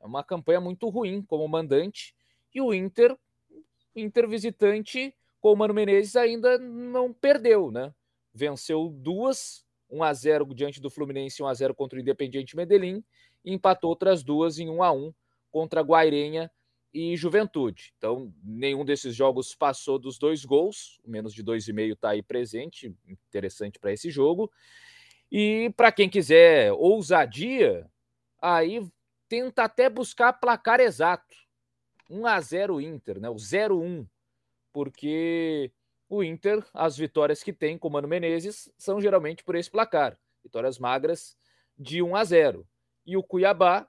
É uma campanha muito ruim como mandante. E o Inter, Inter visitante, com o Mano Menezes, ainda não perdeu, né? Venceu duas, 1 a 0 diante do Fluminense, 1 a 0 contra o Independiente Medellín, e empatou outras duas em 1 a 1 contra Guairenha e Juventude. Então, nenhum desses jogos passou dos dois gols, menos de dois e meio está aí presente, interessante para esse jogo. E para quem quiser ousadia, aí tenta até buscar placar exato. 1 a 0 Inter, né? O 0-1, porque o Inter, as vitórias que tem com o Mano Menezes são geralmente por esse placar, vitórias magras de 1 a 0. E o Cuiabá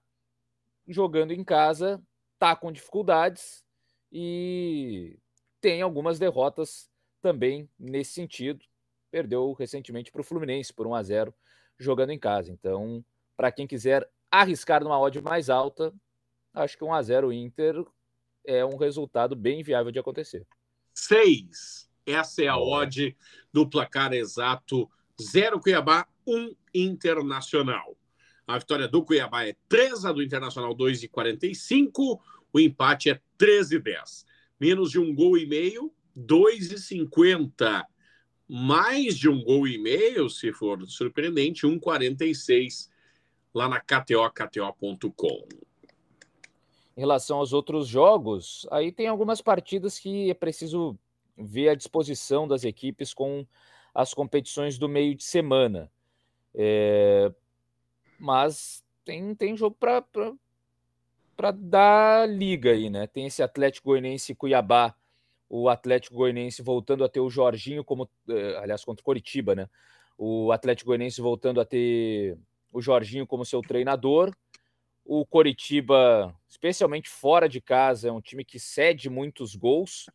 jogando em casa está com dificuldades e tem algumas derrotas também nesse sentido. Perdeu recentemente para o Fluminense por 1 a 0 jogando em casa. Então, para quem quiser arriscar numa odd mais alta, acho que 1 a 0 Inter é um resultado bem viável de acontecer. 6. Essa é a odd do placar exato 0 Cuiabá, 1 Internacional. A vitória do Cuiabá é 3, a do Internacional 2,45. O empate é 13,10. Menos de um gol e meio, 2,50. Mais de um gol e meio, se for surpreendente, 1,46 lá na KTO, KTO.com. Em relação aos outros jogos, aí tem algumas partidas que é preciso ver a disposição das equipes com as competições do meio de semana. É, mas tem, tem jogo para dar liga aí, né? Tem esse Atlético Goianiense Cuiabá, o Atlético Goianiense voltando a ter o Jorginho como, eh, aliás, contra o Coritiba, né? O Atlético Goianiense voltando a ter o Jorginho como seu treinador. O Coritiba, especialmente fora de casa, é um time que cede muitos gols.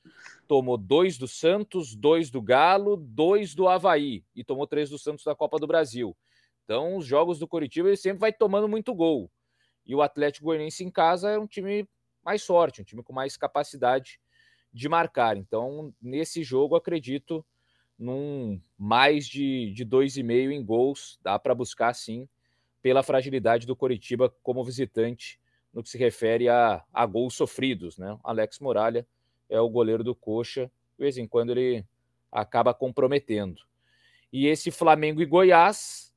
Tomou dois do Santos, dois do Galo, dois do Havaí e tomou três do Santos da Copa do Brasil. Então, os jogos do Curitiba ele sempre vai tomando muito gol. E o Atlético Goianiense em casa é um time mais sorte, um time com mais capacidade de marcar. Então, nesse jogo, acredito num mais de, de dois e meio em gols. Dá para buscar sim, pela fragilidade do Coritiba como visitante no que se refere a, a gols sofridos. Né? Alex Muralha é o goleiro do Coxa, de vez em quando ele acaba comprometendo. E esse Flamengo e Goiás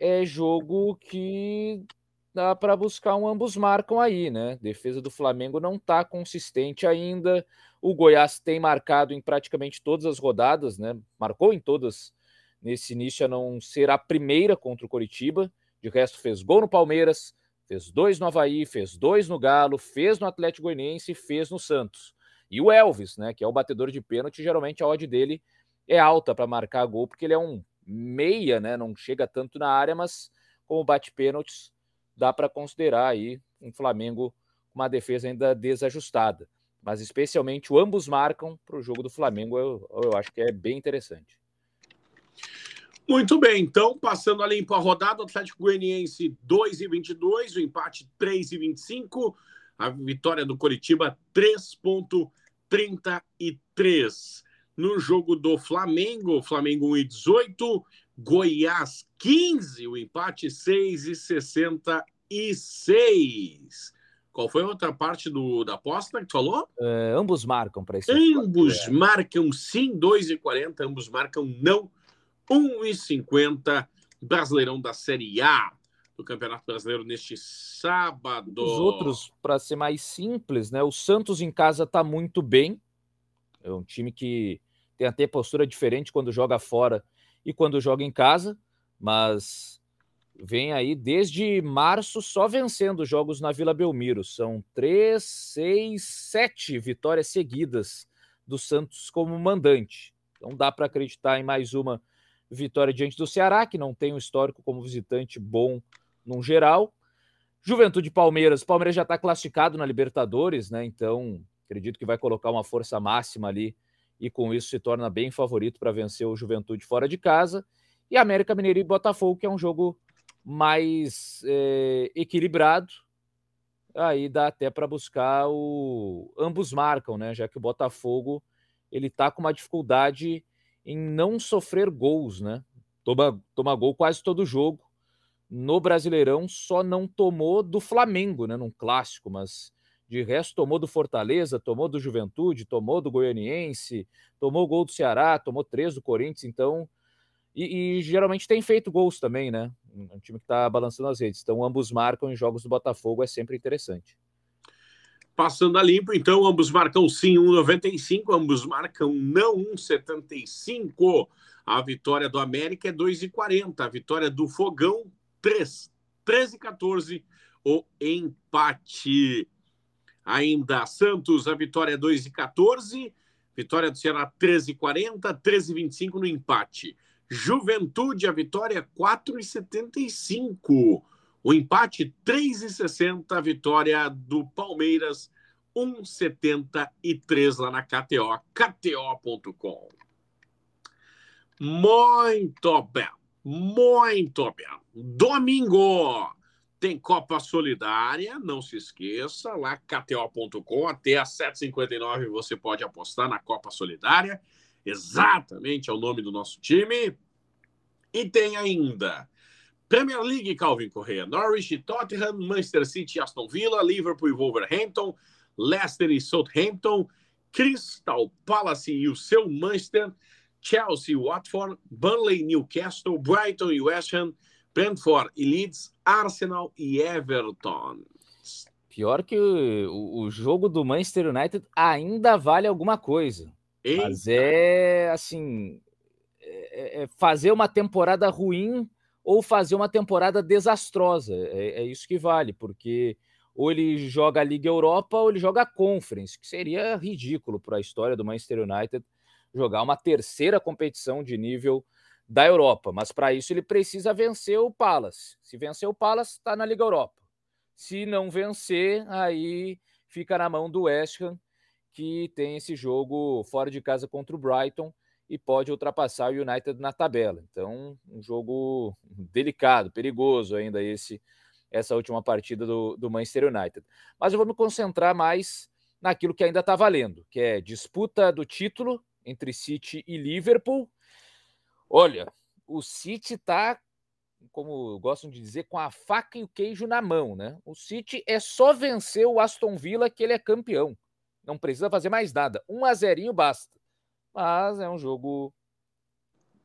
é jogo que dá para buscar um ambos marcam aí, né? Defesa do Flamengo não está consistente ainda. O Goiás tem marcado em praticamente todas as rodadas, né? Marcou em todas nesse início a não ser a primeira contra o Coritiba. De resto, fez gol no Palmeiras, fez dois no Havaí, fez dois no Galo, fez no Atlético Goianiense fez no Santos. E o Elvis, né, que é o batedor de pênalti, geralmente a odd dele é alta para marcar gol, porque ele é um meia, né, não chega tanto na área, mas como bate pênaltis, dá para considerar aí um Flamengo com uma defesa ainda desajustada. Mas especialmente o ambos marcam para o jogo do Flamengo, eu, eu acho que é bem interessante. Muito bem, então, passando a limpo a rodada, Atlético Goianiense 2 e 22, o empate 3 e 25, a vitória do Coritiba 3.33. No jogo do Flamengo, Flamengo 1 e 18, Goiás 15, o empate 6 e 66. Qual foi a outra parte do, da aposta que tu falou? É, ambos marcam para esse. Ambos é. marcam sim, 2,40. Ambos marcam não, 1,50. Brasileirão da Série A do Campeonato Brasileiro neste sábado. Os outros, para ser mais simples, né? O Santos em casa está muito bem. É um time que tem até postura diferente quando joga fora e quando joga em casa, mas vem aí desde março só vencendo jogos na Vila Belmiro. São três, seis, sete vitórias seguidas do Santos como mandante. Então dá para acreditar em mais uma vitória diante do Ceará, que não tem um histórico como visitante bom num geral. Juventude Palmeiras, Palmeiras já está classificado na Libertadores, né? Então acredito que vai colocar uma força máxima ali e com isso se torna bem favorito para vencer o Juventude fora de casa. E América Mineiro e Botafogo, que é um jogo mais é, equilibrado. Aí dá até para buscar o. Ambos marcam, né? Já que o Botafogo ele tá com uma dificuldade em não sofrer gols, né? Toma, toma gol quase todo jogo. No Brasileirão só não tomou do Flamengo, né? Num clássico, mas de resto, tomou do Fortaleza, tomou do Juventude, tomou do Goianiense, tomou gol do Ceará, tomou três do Corinthians, então. E, e geralmente tem feito gols também, né? Um time que está balançando as redes. Então, ambos marcam em jogos do Botafogo, é sempre interessante. Passando a limpo, então, ambos marcam sim 1,95, ambos marcam não 1,75. A vitória do América é 2,40. A vitória do Fogão, 3. 13,14. O empate. Ainda Santos, a vitória é 2 e 14. Vitória do Ceará 13 e 40, 13 e 25 no empate. Juventude, a vitória 4 e 75. O empate 3 e 60, a vitória do Palmeiras 1,73 lá na KTO, kto.com. Muito bem, muito bem. Domingo, tem Copa Solidária, não se esqueça, lá kto.com, até às 7h59 você pode apostar na Copa Solidária, exatamente é o nome do nosso time. E tem ainda Premier League, Calvin Correa, Norwich Tottenham, Manchester City Aston Villa, Liverpool e Wolverhampton, Leicester e Southampton, Crystal Palace e o seu Manchester, Chelsea Watford, Burnley, Newcastle, Brighton e West Ham, Brentford e Leeds, Arsenal e Everton. Pior que o, o jogo do Manchester United ainda vale alguma coisa. Eita. Mas é assim: é, é fazer uma temporada ruim ou fazer uma temporada desastrosa. É, é, isso que vale, porque ou ele joga a Liga Europa ou ele joga a Conference, que seria ridículo para a história do Manchester United jogar uma terceira competição de nível da Europa, mas para isso ele precisa vencer o Palace. Se vencer o Palace, está na Liga Europa. Se não vencer, aí fica na mão do West Ham, que tem esse jogo fora de casa contra o Brighton e pode ultrapassar o United na tabela. Então, um jogo delicado, perigoso ainda esse essa última partida do, do Manchester United. Mas eu vou me concentrar mais naquilo que ainda está valendo, que é disputa do título entre City e Liverpool Olha, o City está como gostam de dizer, com a faca e o queijo na mão, né? O City é só vencer o Aston Villa que ele é campeão. Não precisa fazer mais nada. Um a zerinho basta. Mas é um jogo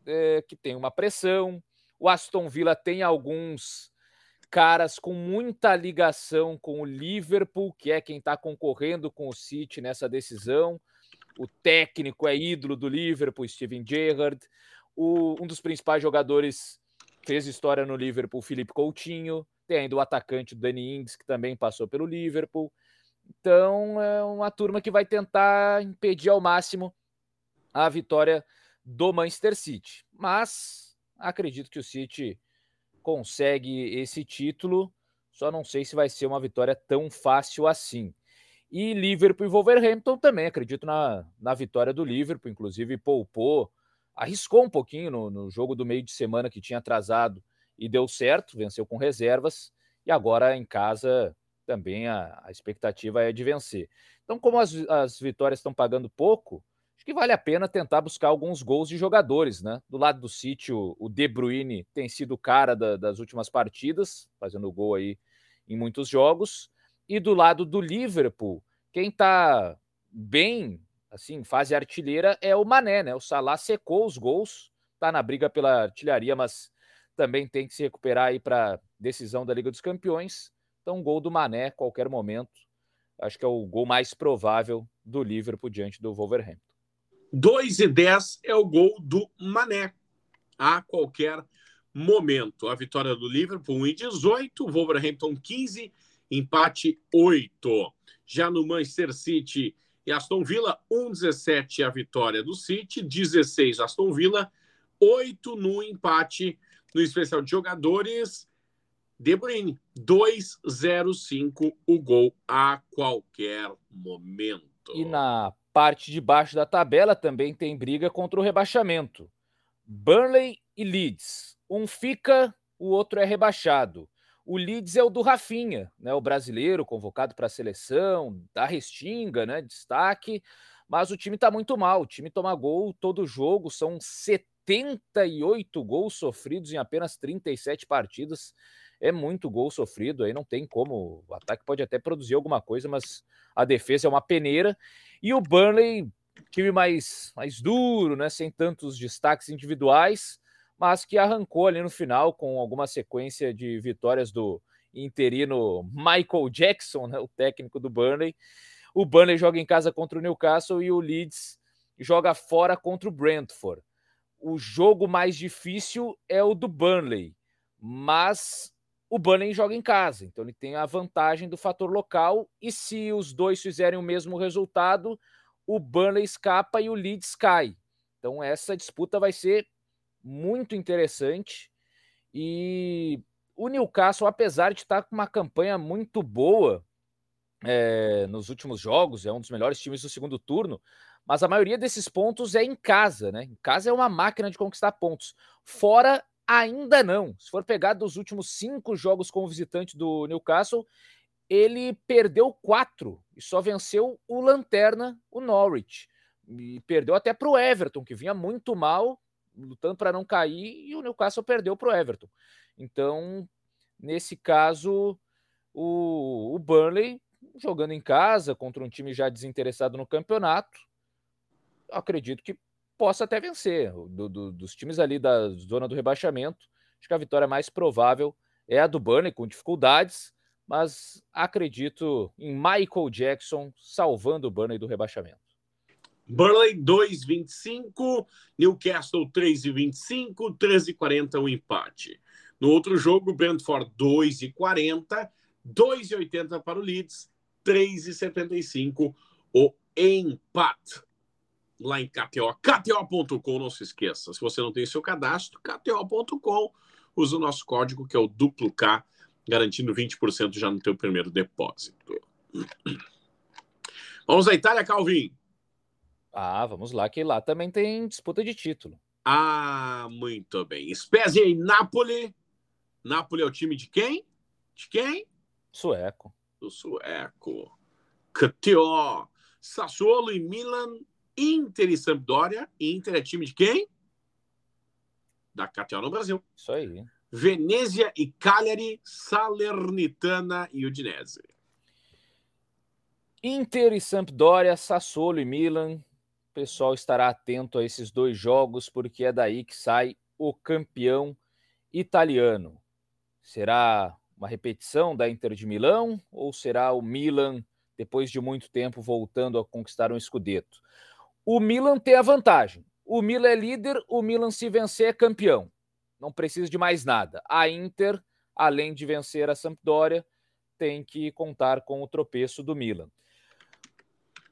é, que tem uma pressão. O Aston Villa tem alguns caras com muita ligação com o Liverpool, que é quem está concorrendo com o City nessa decisão. O técnico é ídolo do Liverpool, Steven Gerrard. O, um dos principais jogadores fez história no Liverpool, Felipe Coutinho. Tem ainda o atacante Danny Ings, que também passou pelo Liverpool. Então, é uma turma que vai tentar impedir ao máximo a vitória do Manchester City. Mas acredito que o City consegue esse título, só não sei se vai ser uma vitória tão fácil assim. E Liverpool e Wolverhampton também, acredito na, na vitória do Liverpool, inclusive poupou, arriscou um pouquinho no, no jogo do meio de semana que tinha atrasado e deu certo, venceu com reservas, e agora em casa também a, a expectativa é de vencer. Então, como as, as vitórias estão pagando pouco, acho que vale a pena tentar buscar alguns gols de jogadores, né? Do lado do City, o, o De Bruyne tem sido cara da, das últimas partidas, fazendo gol aí em muitos jogos. E do lado do Liverpool, quem está bem, assim, fase artilheira é o Mané, né? O Salah secou os gols, tá na briga pela artilharia, mas também tem que se recuperar aí para decisão da Liga dos Campeões. Então, gol do Mané, qualquer momento, acho que é o gol mais provável do Liverpool diante do Wolverhampton. 2 e 10 é o gol do Mané a qualquer momento. A vitória do Liverpool 1 e 18, Wolverhampton 15, empate 8. Já no Manchester City e Aston Villa, 1 17 a vitória do City, 16 Aston Villa, 8 no empate no especial de jogadores. De Bruyne, 2-0-5 o gol a qualquer momento. E na parte de baixo da tabela também tem briga contra o rebaixamento. Burnley e Leeds. Um fica, o outro é rebaixado. O Leeds é o do Rafinha, né, o brasileiro convocado para a seleção, da Restinga, né, destaque, mas o time está muito mal. O time toma gol todo jogo, são 78 gols sofridos em apenas 37 partidas. É muito gol sofrido, aí não tem como. O ataque pode até produzir alguma coisa, mas a defesa é uma peneira. E o Burnley, time mais, mais duro, né? Sem tantos destaques individuais, mas que arrancou ali no final com alguma sequência de vitórias do interino Michael Jackson, né? O técnico do Burnley. O Burnley joga em casa contra o Newcastle e o Leeds joga fora contra o Brentford. O jogo mais difícil é o do Burnley, mas o Burnley joga em casa, então ele tem a vantagem do fator local e se os dois fizerem o mesmo resultado, o Burnley escapa e o Leeds cai. Então essa disputa vai ser muito interessante e o Newcastle, apesar de estar com uma campanha muito boa é, nos últimos jogos, é um dos melhores times do segundo turno, mas a maioria desses pontos é em casa, né? Em casa é uma máquina de conquistar pontos. Fora Ainda não. Se for pegar dos últimos cinco jogos como visitante do Newcastle, ele perdeu quatro e só venceu o Lanterna, o Norwich. E perdeu até para o Everton, que vinha muito mal, lutando para não cair, e o Newcastle perdeu para o Everton. Então, nesse caso, o, o Burnley jogando em casa contra um time já desinteressado no campeonato, acredito que possa até vencer. Do, do, dos times ali da zona do rebaixamento, acho que a vitória mais provável é a do Burnley, com dificuldades, mas acredito em Michael Jackson salvando o Burnley do rebaixamento. Burnley 2,25, Newcastle 3,25, 13,40 o empate. No outro jogo, Brentford 2,40, 2,80 para o Leeds, 3,75 o empate lá em KTO. KTO.com, não se esqueça. Se você não tem seu cadastro, KTO.com, usa o nosso código que é o duplo K, garantindo 20% já no teu primeiro depósito. Vamos à Itália, Calvin. Ah, vamos lá, que lá também tem disputa de título. Ah, muito bem. Spezia e Napoli. Napoli é o time de quem? De quem? Sueco. Do sueco. KTO. Sassuolo e Milan Inter e Sampdoria. Inter é time de quem? Da KTO no Brasil. Isso aí. Venezia e Cagliari, Salernitana e Udinese. Inter e Sampdoria, Sassuolo e Milan. Pessoal estará atento a esses dois jogos, porque é daí que sai o campeão italiano. Será uma repetição da Inter de Milão ou será o Milan, depois de muito tempo, voltando a conquistar um escudeto? O Milan tem a vantagem. O Milan é líder, o Milan, se vencer, é campeão. Não precisa de mais nada. A Inter, além de vencer a Sampdoria, tem que contar com o tropeço do Milan.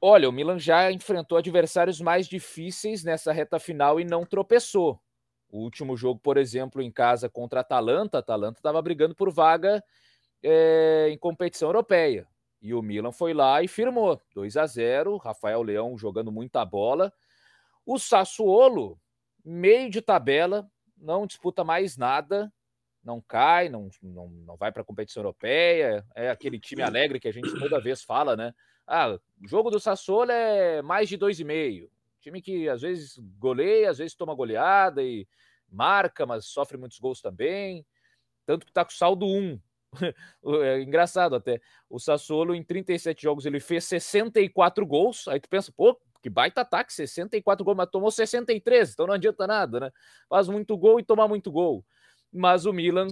Olha, o Milan já enfrentou adversários mais difíceis nessa reta final e não tropeçou. O último jogo, por exemplo, em casa contra a Atalanta, a Atalanta estava brigando por vaga é, em competição europeia. E o Milan foi lá e firmou 2 a 0 Rafael Leão jogando muita bola. O Sassuolo, meio de tabela, não disputa mais nada, não cai, não, não, não vai para a competição europeia. É aquele time alegre que a gente toda vez fala, né? Ah, o jogo do Sassuolo é mais de 2,5. Time que às vezes goleia, às vezes toma goleada e marca, mas sofre muitos gols também. Tanto que está com saldo 1. é engraçado até. O Sassuolo, em 37 jogos, ele fez 64 gols. Aí tu pensa, pô, que baita ataque, 64 gols, mas tomou 63, então não adianta nada, né? Faz muito gol e toma muito gol. Mas o Milan,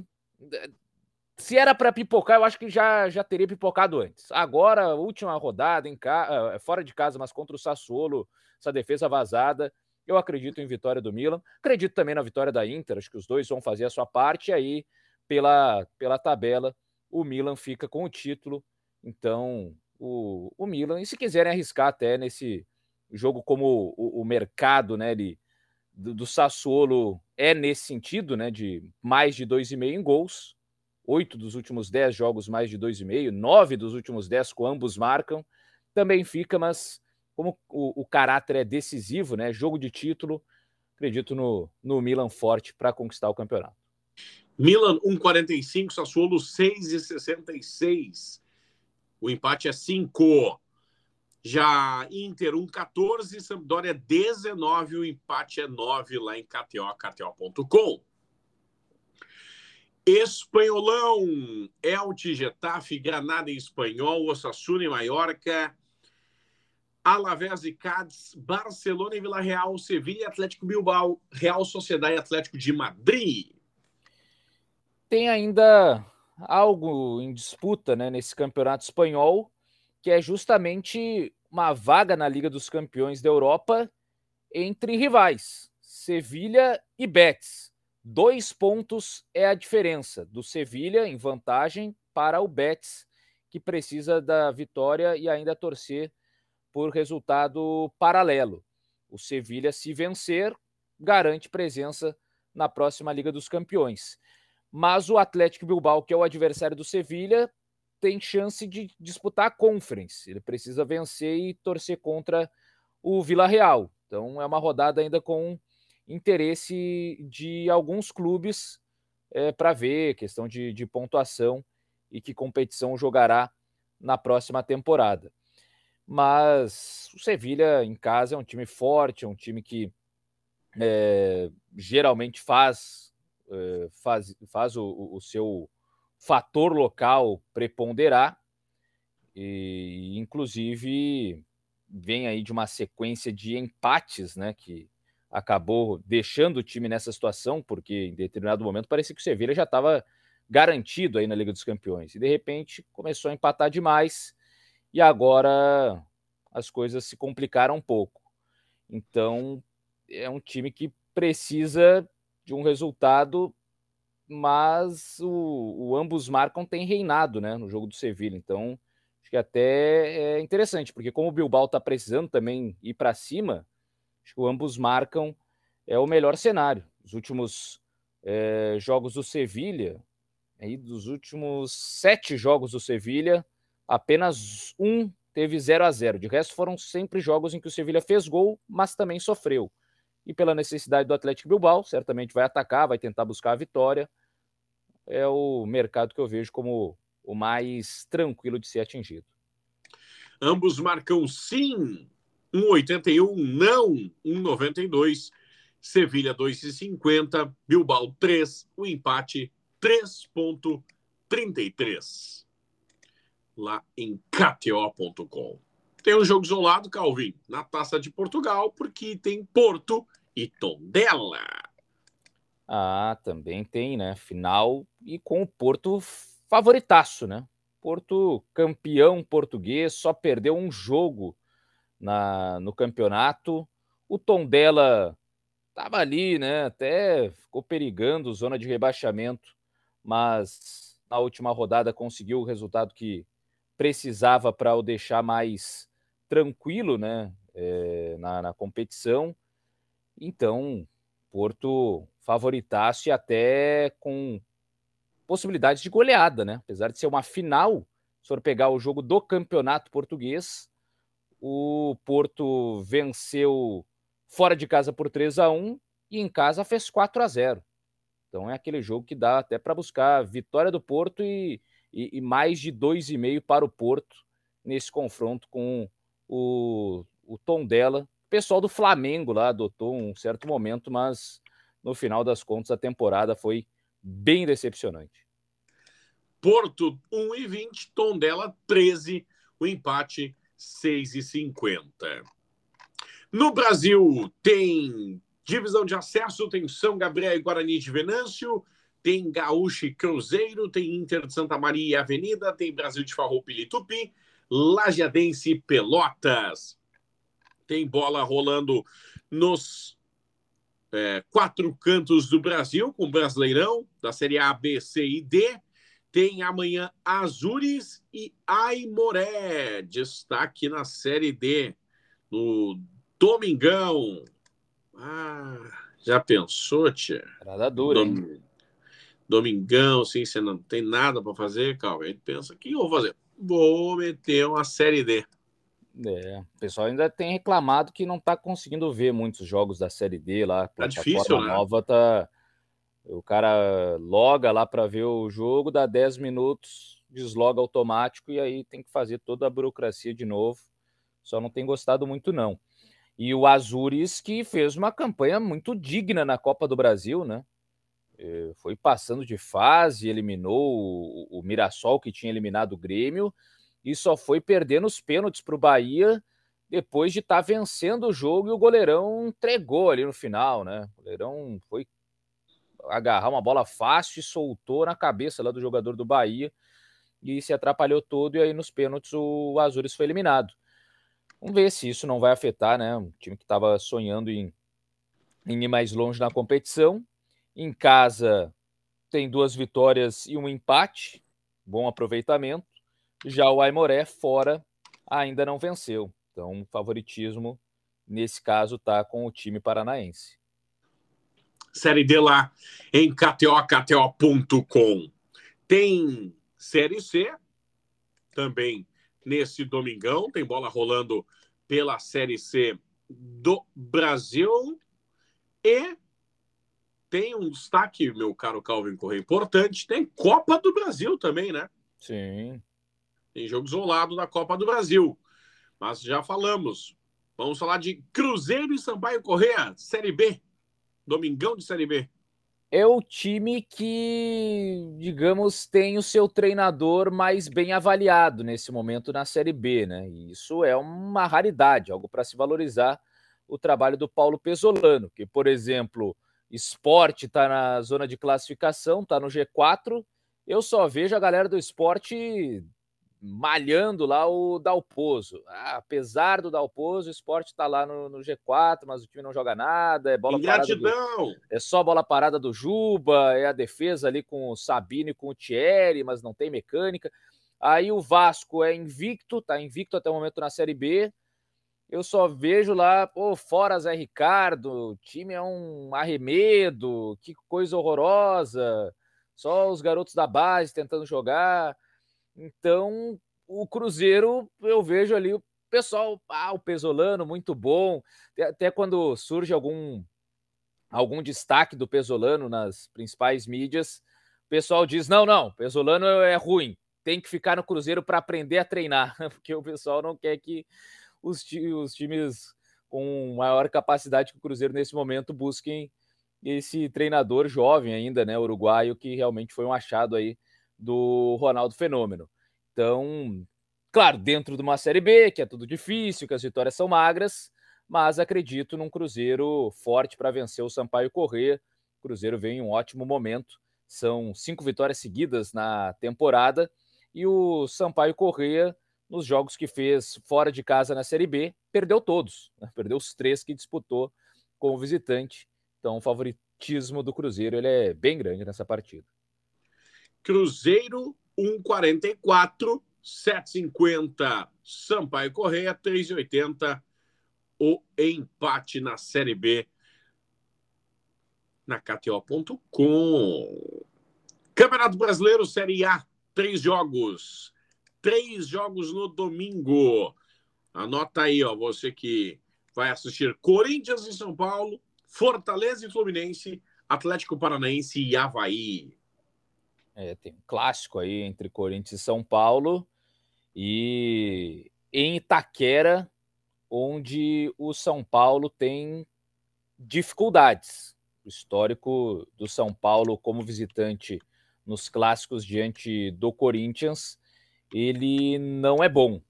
se era para pipocar, eu acho que já, já teria pipocado antes. Agora, última rodada em ca... Eh, fora de casa, mas contra o Sassuolo, essa defesa vazada. Eu acredito em vitória do Milan, acredito também na vitória da Inter, acho que os dois vão fazer a sua parte, e aí, pela, pela tabela, o Milan fica com o título. Então, o, o Milan, e se quiserem arriscar até nesse jogo como o, o mercado né, ele, do, do Sassuolo é nesse sentido, né, de mais de 2,5 em gols, oito dos últimos dez jogos mais de 2,5, nove dos últimos dez com ambos marcam, também fica, mas como o, o caráter é decisivo, né? Jogo de título, acredito no, no Milan forte para conquistar o campeonato. Milan 1,45, Sassuolo 6,66. O empate é 5. Já Inter 1,14, Sampdoria 19, o empate é 9 lá em KTO, KTO.com. Espanholão, Elche, Getafe, Granada e Espanhol, Osasuna e Maiorca, Alavés e Cádiz, Barcelona e Vila Real, Sevilha, Atlético Bilbao, Real Sociedade e Atlético de Madrid. Tem ainda algo em disputa né, nesse campeonato espanhol, que é justamente uma vaga na Liga dos Campeões da Europa entre rivais, Sevilha e Betis. Dois pontos é a diferença do Sevilha em vantagem para o Betis, que precisa da vitória e ainda torcer por resultado paralelo. O Sevilha, se vencer, garante presença na próxima Liga dos Campeões. Mas o Atlético Bilbao, que é o adversário do Sevilha, tem chance de disputar a Conference. Ele precisa vencer e torcer contra o Vila Real. Então é uma rodada ainda com interesse de alguns clubes é, para ver questão de, de pontuação e que competição jogará na próxima temporada. Mas o Sevilha em casa é um time forte, é um time que é, geralmente faz, é, faz, faz o, o, seu fator local preponderar, e inclusive vem aí de uma sequência de empates, né, que acabou deixando o time nessa situação, porque em determinado momento parecia que o Sevilha já estava garantido aí na Liga dos Campeões, e de repente começou a empatar demais, e agora as coisas se complicaram um pouco. Então, é um time que precisa de um resultado, mas o, o ambos marcam tem reinado né, no jogo do Sevilha. Então, acho que até é interessante, porque como o Bilbao está precisando também ir para cima, acho que ambos marcam é o melhor cenário. Os últimos é, jogos do Sevilha, aí dos últimos sete jogos do Sevilha, apenas um teve 0 a 0 De resto, foram sempre jogos em que o Sevilha fez gol, mas também sofreu. E pela necessidade do Atlético Bilbao, certamente vai atacar, vai tentar buscar a vitória. É o mercado que eu vejo como o mais tranquilo de ser atingido. Ambos marcam sim, 1,81, não 1,92. Sevilha 2,50, Bilbao 3, o empate 3,33 lá em KTO.com. Tem um jogo isolado, Calvin, na Taça de Portugal, porque tem Porto e Tondela. Ah, também tem, né? Final e com o Porto favoritaço, né? Porto campeão português, só perdeu um jogo na, no campeonato. O Tondela estava ali, né? Até ficou perigando zona de rebaixamento, mas na última rodada conseguiu o resultado que precisava para o deixar mais tranquilo, né? É, na, na competição. Então, Porto favoritasse até com possibilidades de goleada, né? Apesar de ser uma final, se for pegar o jogo do campeonato português, o Porto venceu fora de casa por 3 a 1 e em casa fez 4 a 0. Então é aquele jogo que dá até para buscar vitória do Porto e, e, e mais de 2,5 para o Porto nesse confronto com o, o tom dela. O pessoal do Flamengo lá adotou um certo momento, mas no final das contas a temporada foi bem decepcionante. Porto 1,20, Tondela 13, o empate 6,50. No Brasil tem divisão de acesso, tem São Gabriel e Guarani de Venâncio, tem Gaúcho e Cruzeiro, tem Inter de Santa Maria e Avenida, tem Brasil de Farroupilha e Tupi, Lajeadense e Pelotas. Tem bola rolando nos é, quatro cantos do Brasil, com Brasileirão, da Série A, B, C e D. Tem amanhã Azures e Aimoré. Destaque na Série D. No Domingão. Ah, já pensou, tia? Parada dura, Dom... hein? Domingão, sim, você não tem nada para fazer, calma. A gente pensa, o que eu vou fazer? Vou meter uma Série D. É, o pessoal ainda tem reclamado que não está conseguindo ver muitos jogos da Série D lá. Tá difícil, né? nova tá. O cara loga lá para ver o jogo, dá 10 minutos, desloga automático e aí tem que fazer toda a burocracia de novo. Só não tem gostado muito, não. E o Azures, que fez uma campanha muito digna na Copa do Brasil, né? É, foi passando de fase, eliminou o Mirassol, que tinha eliminado o Grêmio, e só foi perdendo os pênaltis para o Bahia depois de estar tá vencendo o jogo e o goleirão entregou ali no final, né? O goleirão foi agarrar uma bola fácil e soltou na cabeça lá do jogador do Bahia e se atrapalhou todo e aí nos pênaltis o Azures foi eliminado. Vamos ver se isso não vai afetar, né? Um time que estava sonhando em, em ir mais longe na competição. Em casa tem duas vitórias e um empate, bom aproveitamento. Já o Aimoré fora ainda não venceu. Então, favoritismo nesse caso está com o time paranaense. Série D lá em KTO, KTO.com. Tem Série C também nesse domingão. Tem bola rolando pela Série C do Brasil. E tem um destaque, meu caro Calvin Correia, importante. Tem Copa do Brasil também, né? Sim. Tem jogo isolado da Copa do Brasil. Mas já falamos. Vamos falar de Cruzeiro e Sampaio Correia, Série B. Domingão de Série B. É o time que, digamos, tem o seu treinador mais bem avaliado nesse momento na Série B, né? E isso é uma raridade, algo para se valorizar o trabalho do Paulo Pesolano, que, por exemplo, esporte está na zona de classificação, está no G4. Eu só vejo a galera do esporte malhando lá o Dalpozo. Ah, apesar do Dalpozo, o esporte está lá no, no, G4, mas o time não joga nada, é bola Ingratidão. parada. Do, é só bola parada do Juba, é a defesa ali com o Sabino e com o Thierry, mas não tem mecânica. Aí o Vasco é invicto, tá invicto até o momento na Série B. Eu só vejo lá, pô, fora Zé Ricardo, o time é um arremedo, que coisa horrorosa. Só os garotos da base tentando jogar. Então, o Cruzeiro, eu vejo ali o pessoal, ah, o Pesolano, muito bom. Até quando surge algum algum destaque do Pesolano nas principais mídias, o pessoal diz: não, não, Pesolano é ruim, tem que ficar no Cruzeiro para aprender a treinar, porque o pessoal não quer que os, os times com maior capacidade que o Cruzeiro nesse momento busquem esse treinador jovem ainda, né, uruguaio, que realmente foi um achado aí do Ronaldo Fenômeno. Então, claro, dentro de uma Série B, que é tudo difícil, que as vitórias são magras, mas acredito num Cruzeiro forte para vencer o Sampaio Corrêa. O Cruzeiro vem em um ótimo momento, são cinco vitórias seguidas na temporada e o Sampaio Corrêa, nos jogos que fez fora de casa na Série B, perdeu todos, né? perdeu os três que disputou como visitante. Então, o favoritismo do Cruzeiro ele é bem grande nessa partida. Cruzeiro 1,44, 7,50 Sampaio Correia, 3,80 o empate na Série B na KTO.com. Campeonato Brasileiro Série A, três jogos. Três jogos no domingo. Anota aí, ó, você que vai assistir Corinthians e São Paulo, Fortaleza e Fluminense, Atlético Paranaense e Havaí. É, tem um clássico aí entre Corinthians e São Paulo. E em Itaquera, onde o São Paulo tem dificuldades. O histórico do São Paulo como visitante nos clássicos diante do Corinthians, ele não é bom.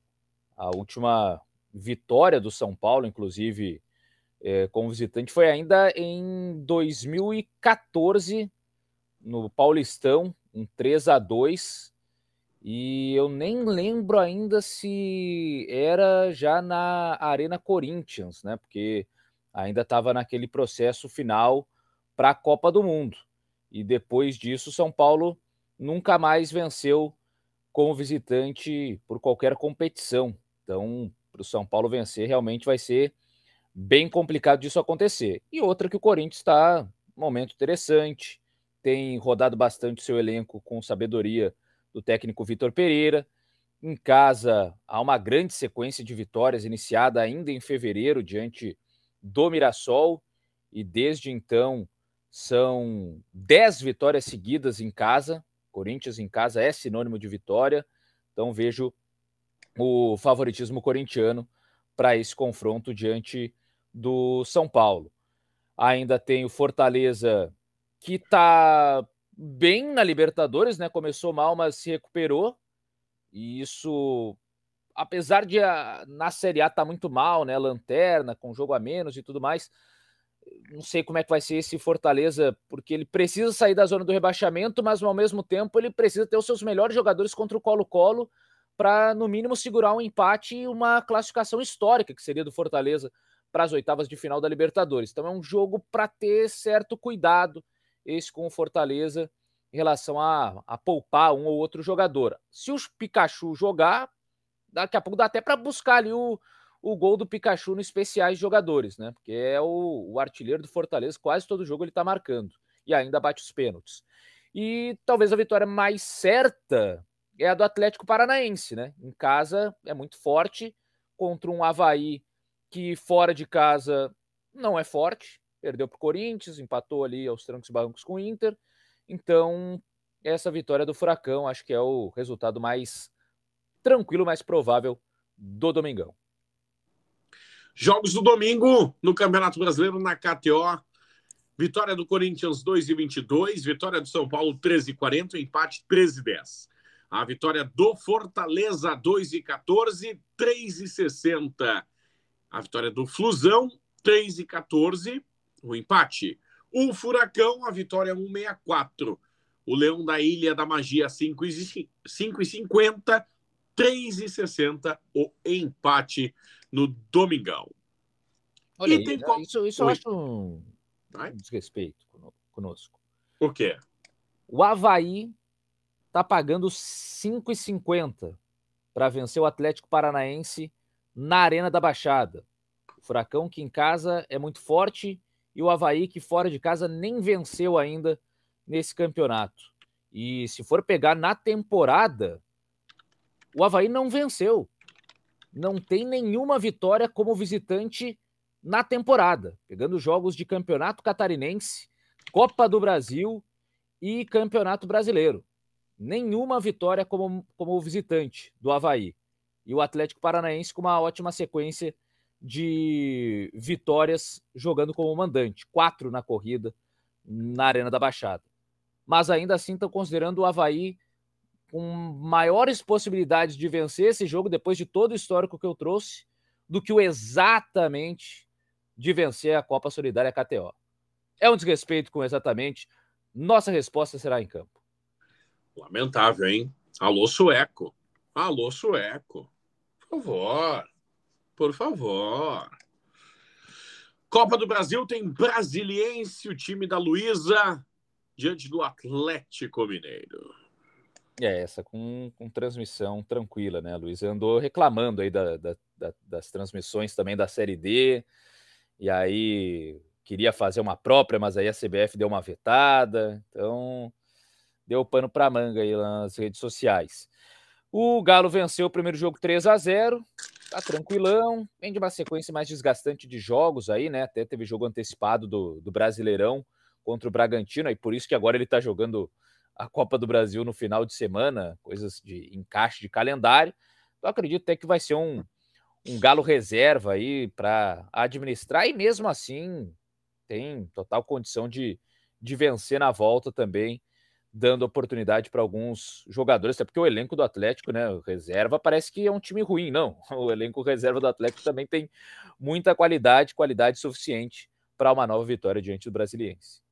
A última vitória do São Paulo, inclusive, é, como visitante, foi ainda em 2014, no Paulistão, um 3 a 2 e eu nem lembro ainda se era já na Arena Corinthians, né? Porque ainda estava naquele processo final para a Copa do Mundo. E depois disso, São Paulo nunca mais venceu como visitante por qualquer competição. Então, para o São Paulo vencer, realmente vai ser bem complicado disso acontecer. E outra que o Corinthians está momento interessante, tem rodado bastante seu elenco com sabedoria do técnico Vitor Pereira. Em casa, há uma grande sequência de vitórias iniciada ainda em fevereiro diante do Mirassol, e desde então são 10 vitórias seguidas em casa. Corinthians em casa é sinônimo de vitória, então vejo o favoritismo corintiano para esse confronto diante do São Paulo. Ainda tem o Fortaleza que está bem na Libertadores, né? Começou mal, mas se recuperou. E isso, apesar de a, na Série A tá muito mal, né? Lanterna, com jogo a menos e tudo mais. Não sei como é que vai ser esse Fortaleza, porque ele precisa sair da zona do rebaixamento, mas ao mesmo tempo ele precisa ter os seus melhores jogadores contra o Colo-Colo para, no mínimo, segurar um empate e uma classificação histórica, que seria do Fortaleza para as oitavas de final da Libertadores. Então é um jogo para ter certo cuidado esse com o Fortaleza em relação a, a poupar um ou outro jogador. Se os Pikachu jogar, daqui a pouco dá até para buscar ali o, o gol do Pikachu nos especiais jogadores, né? Porque é o, o artilheiro do Fortaleza, quase todo jogo ele está marcando e ainda bate os pênaltis. E talvez a vitória mais certa é a do Atlético Paranaense, né? Em casa é muito forte contra um Havaí que fora de casa não é forte, perdeu para o Corinthians, empatou ali aos trancos e barrancos com o Inter. Então, essa vitória do Furacão acho que é o resultado mais tranquilo, mais provável do Domingão. Jogos do domingo no Campeonato Brasileiro na KTO. Vitória do Corinthians 2 e 22, vitória do São Paulo 13 e 40, empate 13 e 10. A vitória do Fortaleza 2 e 14, 3 e 60. A vitória do Flusão 3 e 14, o empate. O Furacão, a vitória 164. O Leão da Ilha da Magia 5 e 50, 3 e 60 o empate no Domingão. Olha aí, qual... isso, isso eu acho um, um desrespeito conosco. Por quê? O Havaí tá pagando 5,50 para vencer o Atlético Paranaense na Arena da Baixada. O Furacão, que em casa é muito forte, e o Havaí, que fora de casa nem venceu ainda nesse campeonato. E se for pegar na temporada, o Havaí não venceu. Não tem nenhuma vitória como visitante na temporada, pegando jogos de campeonato catarinense, Copa do Brasil e Campeonato Brasileiro. Nenhuma vitória como, como visitante do Havaí. E o Atlético Paranaense com uma ótima sequência de vitórias jogando como mandante, quatro na corrida na Arena da Baixada. Mas ainda assim estão considerando o Havaí com maiores possibilidades de vencer esse jogo depois de todo o histórico que eu trouxe, do que o exatamente de vencer a Copa Solidária KTO. É um desrespeito com exatamente. Nossa resposta será em campo. Lamentável, hein? Alô, sueco. Alô, sueco. Por favor. Por favor. Copa do Brasil tem Brasiliense, o time da Luísa, diante do Atlético Mineiro. É, essa com, com transmissão tranquila, né? A Luísa andou reclamando aí da, da, da, das transmissões também da Série D, e aí queria fazer uma própria, mas aí a CBF deu uma vetada, então deu pano para manga aí nas redes sociais. O Galo venceu o primeiro jogo 3 a 0 tá tranquilão, vem de uma sequência mais desgastante de jogos aí, né? Até teve jogo antecipado do, do Brasileirão contra o Bragantino, e por isso que agora ele tá jogando a Copa do Brasil no final de semana, coisas de encaixe de calendário. Eu acredito até que vai ser um, um galo reserva aí para administrar, e mesmo assim tem total condição de, de vencer na volta também dando oportunidade para alguns jogadores, até porque o elenco do Atlético, né, reserva, parece que é um time ruim, não. O elenco reserva do Atlético também tem muita qualidade, qualidade suficiente para uma nova vitória diante do Brasiliense.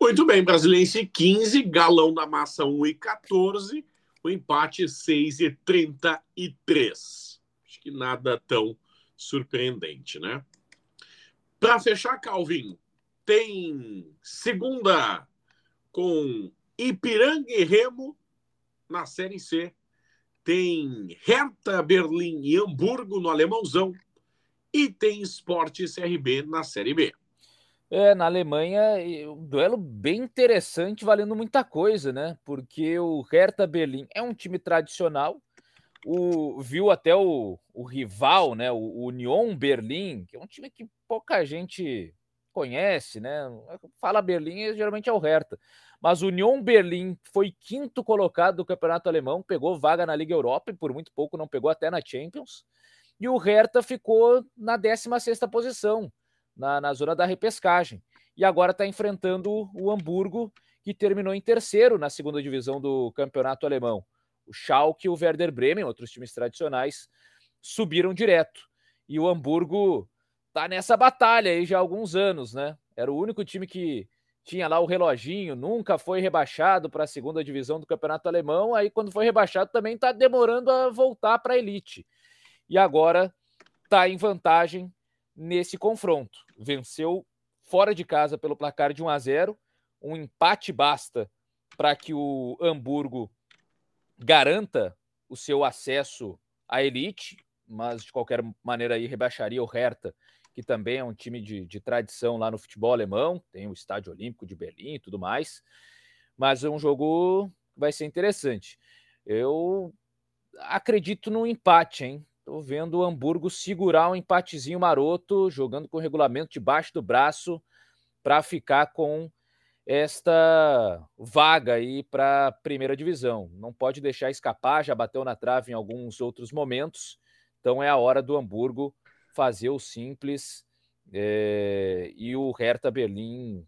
Muito bem, Brasiliense 15, Galão da Massa 1 e 14, o empate 6 e 33. Acho que nada tão surpreendente, né? Para fechar, Calvin, tem segunda com Ipiranga e Remo na Série C. Tem Hertha Berlim e Hamburgo no Alemãozão. E tem Esporte CRB na Série B. É, na Alemanha, um duelo bem interessante, valendo muita coisa, né? Porque o Hertha Berlim é um time tradicional, o, viu até o, o rival, né? O, o Union Berlim, que é um time que pouca gente conhece, né? Fala Berlim, geralmente é o Hertha. Mas o Union Berlim foi quinto colocado do campeonato alemão, pegou vaga na Liga Europa e por muito pouco não pegou até na Champions. E o Hertha ficou na 16 posição, na, na zona da repescagem. E agora está enfrentando o Hamburgo, que terminou em terceiro na segunda divisão do campeonato alemão. O Schalke e o Werder Bremen, outros times tradicionais, subiram direto. E o Hamburgo está nessa batalha aí já há alguns anos, né? Era o único time que tinha lá o reloginho, nunca foi rebaixado para a segunda divisão do Campeonato Alemão. Aí, quando foi rebaixado, também está demorando a voltar para a elite. E agora está em vantagem nesse confronto. Venceu fora de casa pelo placar de 1 a 0. Um empate basta para que o Hamburgo garanta o seu acesso à elite, mas de qualquer maneira aí rebaixaria o Hertha que também é um time de, de tradição lá no futebol alemão, tem o Estádio Olímpico de Berlim e tudo mais. Mas é um jogo que vai ser interessante. Eu acredito no empate, hein? Tô vendo o Hamburgo segurar um empatezinho maroto, jogando com o regulamento debaixo do braço para ficar com esta vaga aí para a primeira divisão. Não pode deixar escapar, já bateu na trave em alguns outros momentos. Então é a hora do Hamburgo fazer o simples é, e o Hertha Berlim,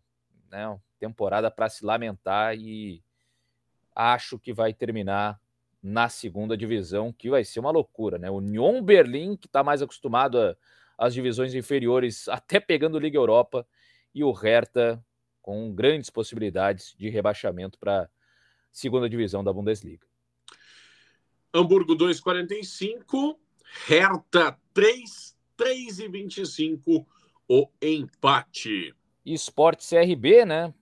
né, temporada para se lamentar e acho que vai terminar na segunda divisão, que vai ser uma loucura, né? O Union Berlim, que está mais acostumado às divisões inferiores, até pegando Liga Europa, e o Hertha com grandes possibilidades de rebaixamento para segunda divisão da Bundesliga. Hamburgo 2,45, Hertha 3, 3 e 25 o empate. Esporte CRB, né?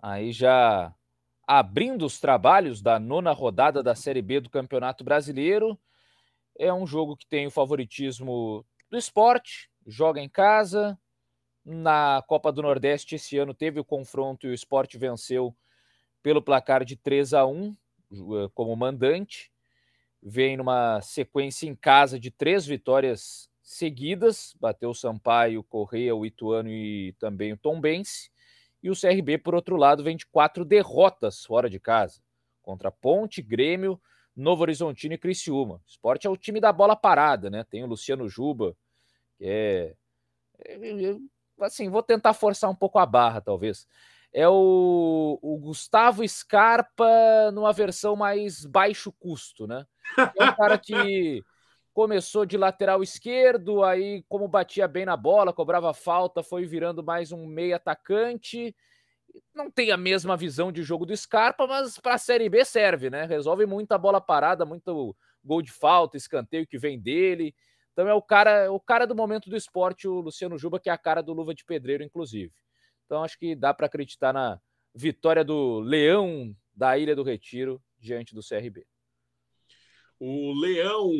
Aí já abrindo os trabalhos da nona rodada da Série B do Campeonato Brasileiro. É um jogo que tem o favoritismo do esporte, joga em casa. Na Copa do Nordeste esse ano teve o confronto e o esporte venceu pelo placar de 3 a 1 eh, como mandante. Vem numa sequência em casa de três vitórias seguidas, bateu o Sampaio, Correia, o Ituano e também o Tombense. E o CRB, por outro lado, vem de quatro derrotas fora de casa, contra Ponte, Grêmio, Novo Horizontino e Criciúma. O esporte é o time da bola parada, né? Tem o Luciano Juba, que é, é assim, vou tentar forçar um pouco a barra, talvez. É o, o Gustavo Scarpa numa versão mais baixo custo, né? É um cara que começou de lateral esquerdo, aí como batia bem na bola, cobrava falta, foi virando mais um meio atacante. Não tem a mesma visão de jogo do Scarpa, mas para a Série B serve, né? Resolve muita bola parada, muito gol de falta, escanteio que vem dele. Então é o cara, o cara do momento do esporte, o Luciano Juba, que é a cara do Luva de Pedreiro, inclusive. Então acho que dá para acreditar na vitória do Leão da Ilha do Retiro diante do CRB. O Leão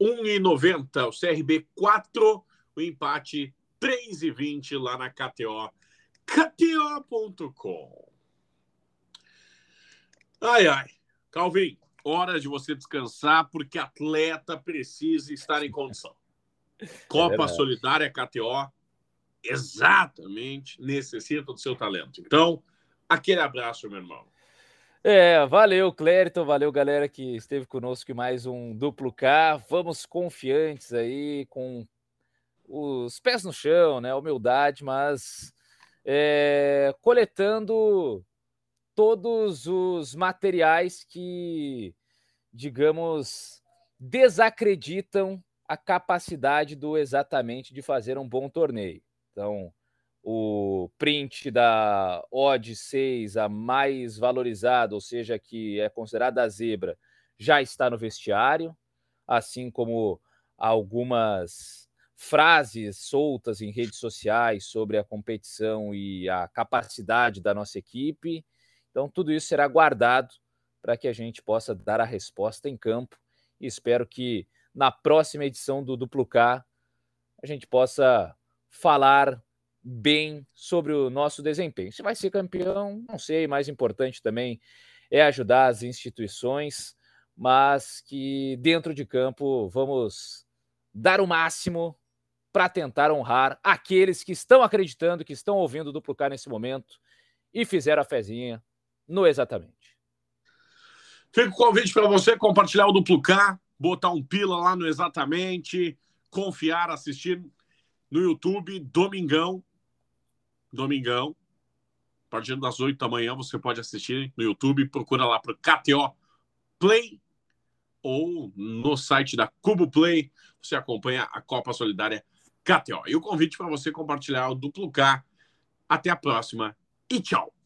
1,90, o CRB 4, o empate 3,20 lá na KTO. KTO.com. Ai, ai. Calvin, hora de você descansar, porque atleta precisa estar em condição. Copa é Solidária KTO, exatamente, necessita do seu talento. Então, aquele abraço, meu irmão. É, valeu, Clériton, valeu, galera que esteve conosco em mais um Duplo K. Vamos confiantes aí, com os pés no chão, né? Humildade, mas é, coletando todos os materiais que digamos, desacreditam a capacidade do exatamente de fazer um bom torneio. Então, o print da odd 6, a mais valorizada, ou seja, que é considerada a zebra, já está no vestiário, assim como algumas frases soltas em redes sociais sobre a competição e a capacidade da nossa equipe. Então, tudo isso será guardado para que a gente possa dar a resposta em campo. E espero que na próxima edição do Duplo K a gente possa falar bem sobre o nosso desempenho. Se vai ser campeão, não sei, mais importante também é ajudar as instituições, mas que dentro de campo vamos dar o máximo para tentar honrar aqueles que estão acreditando, que estão ouvindo o Duplo nesse momento e fizeram a fezinha no exatamente. Fica o convite para você compartilhar o duplo K, botar um pila lá no Exatamente, confiar, assistir no YouTube, domingão. Domingão. A partir das 8 da manhã você pode assistir no YouTube, procura lá para KTO Play ou no site da Cubo Play, você acompanha a Copa Solidária KTO. E o convite para você compartilhar o duplo K. Até a próxima e tchau.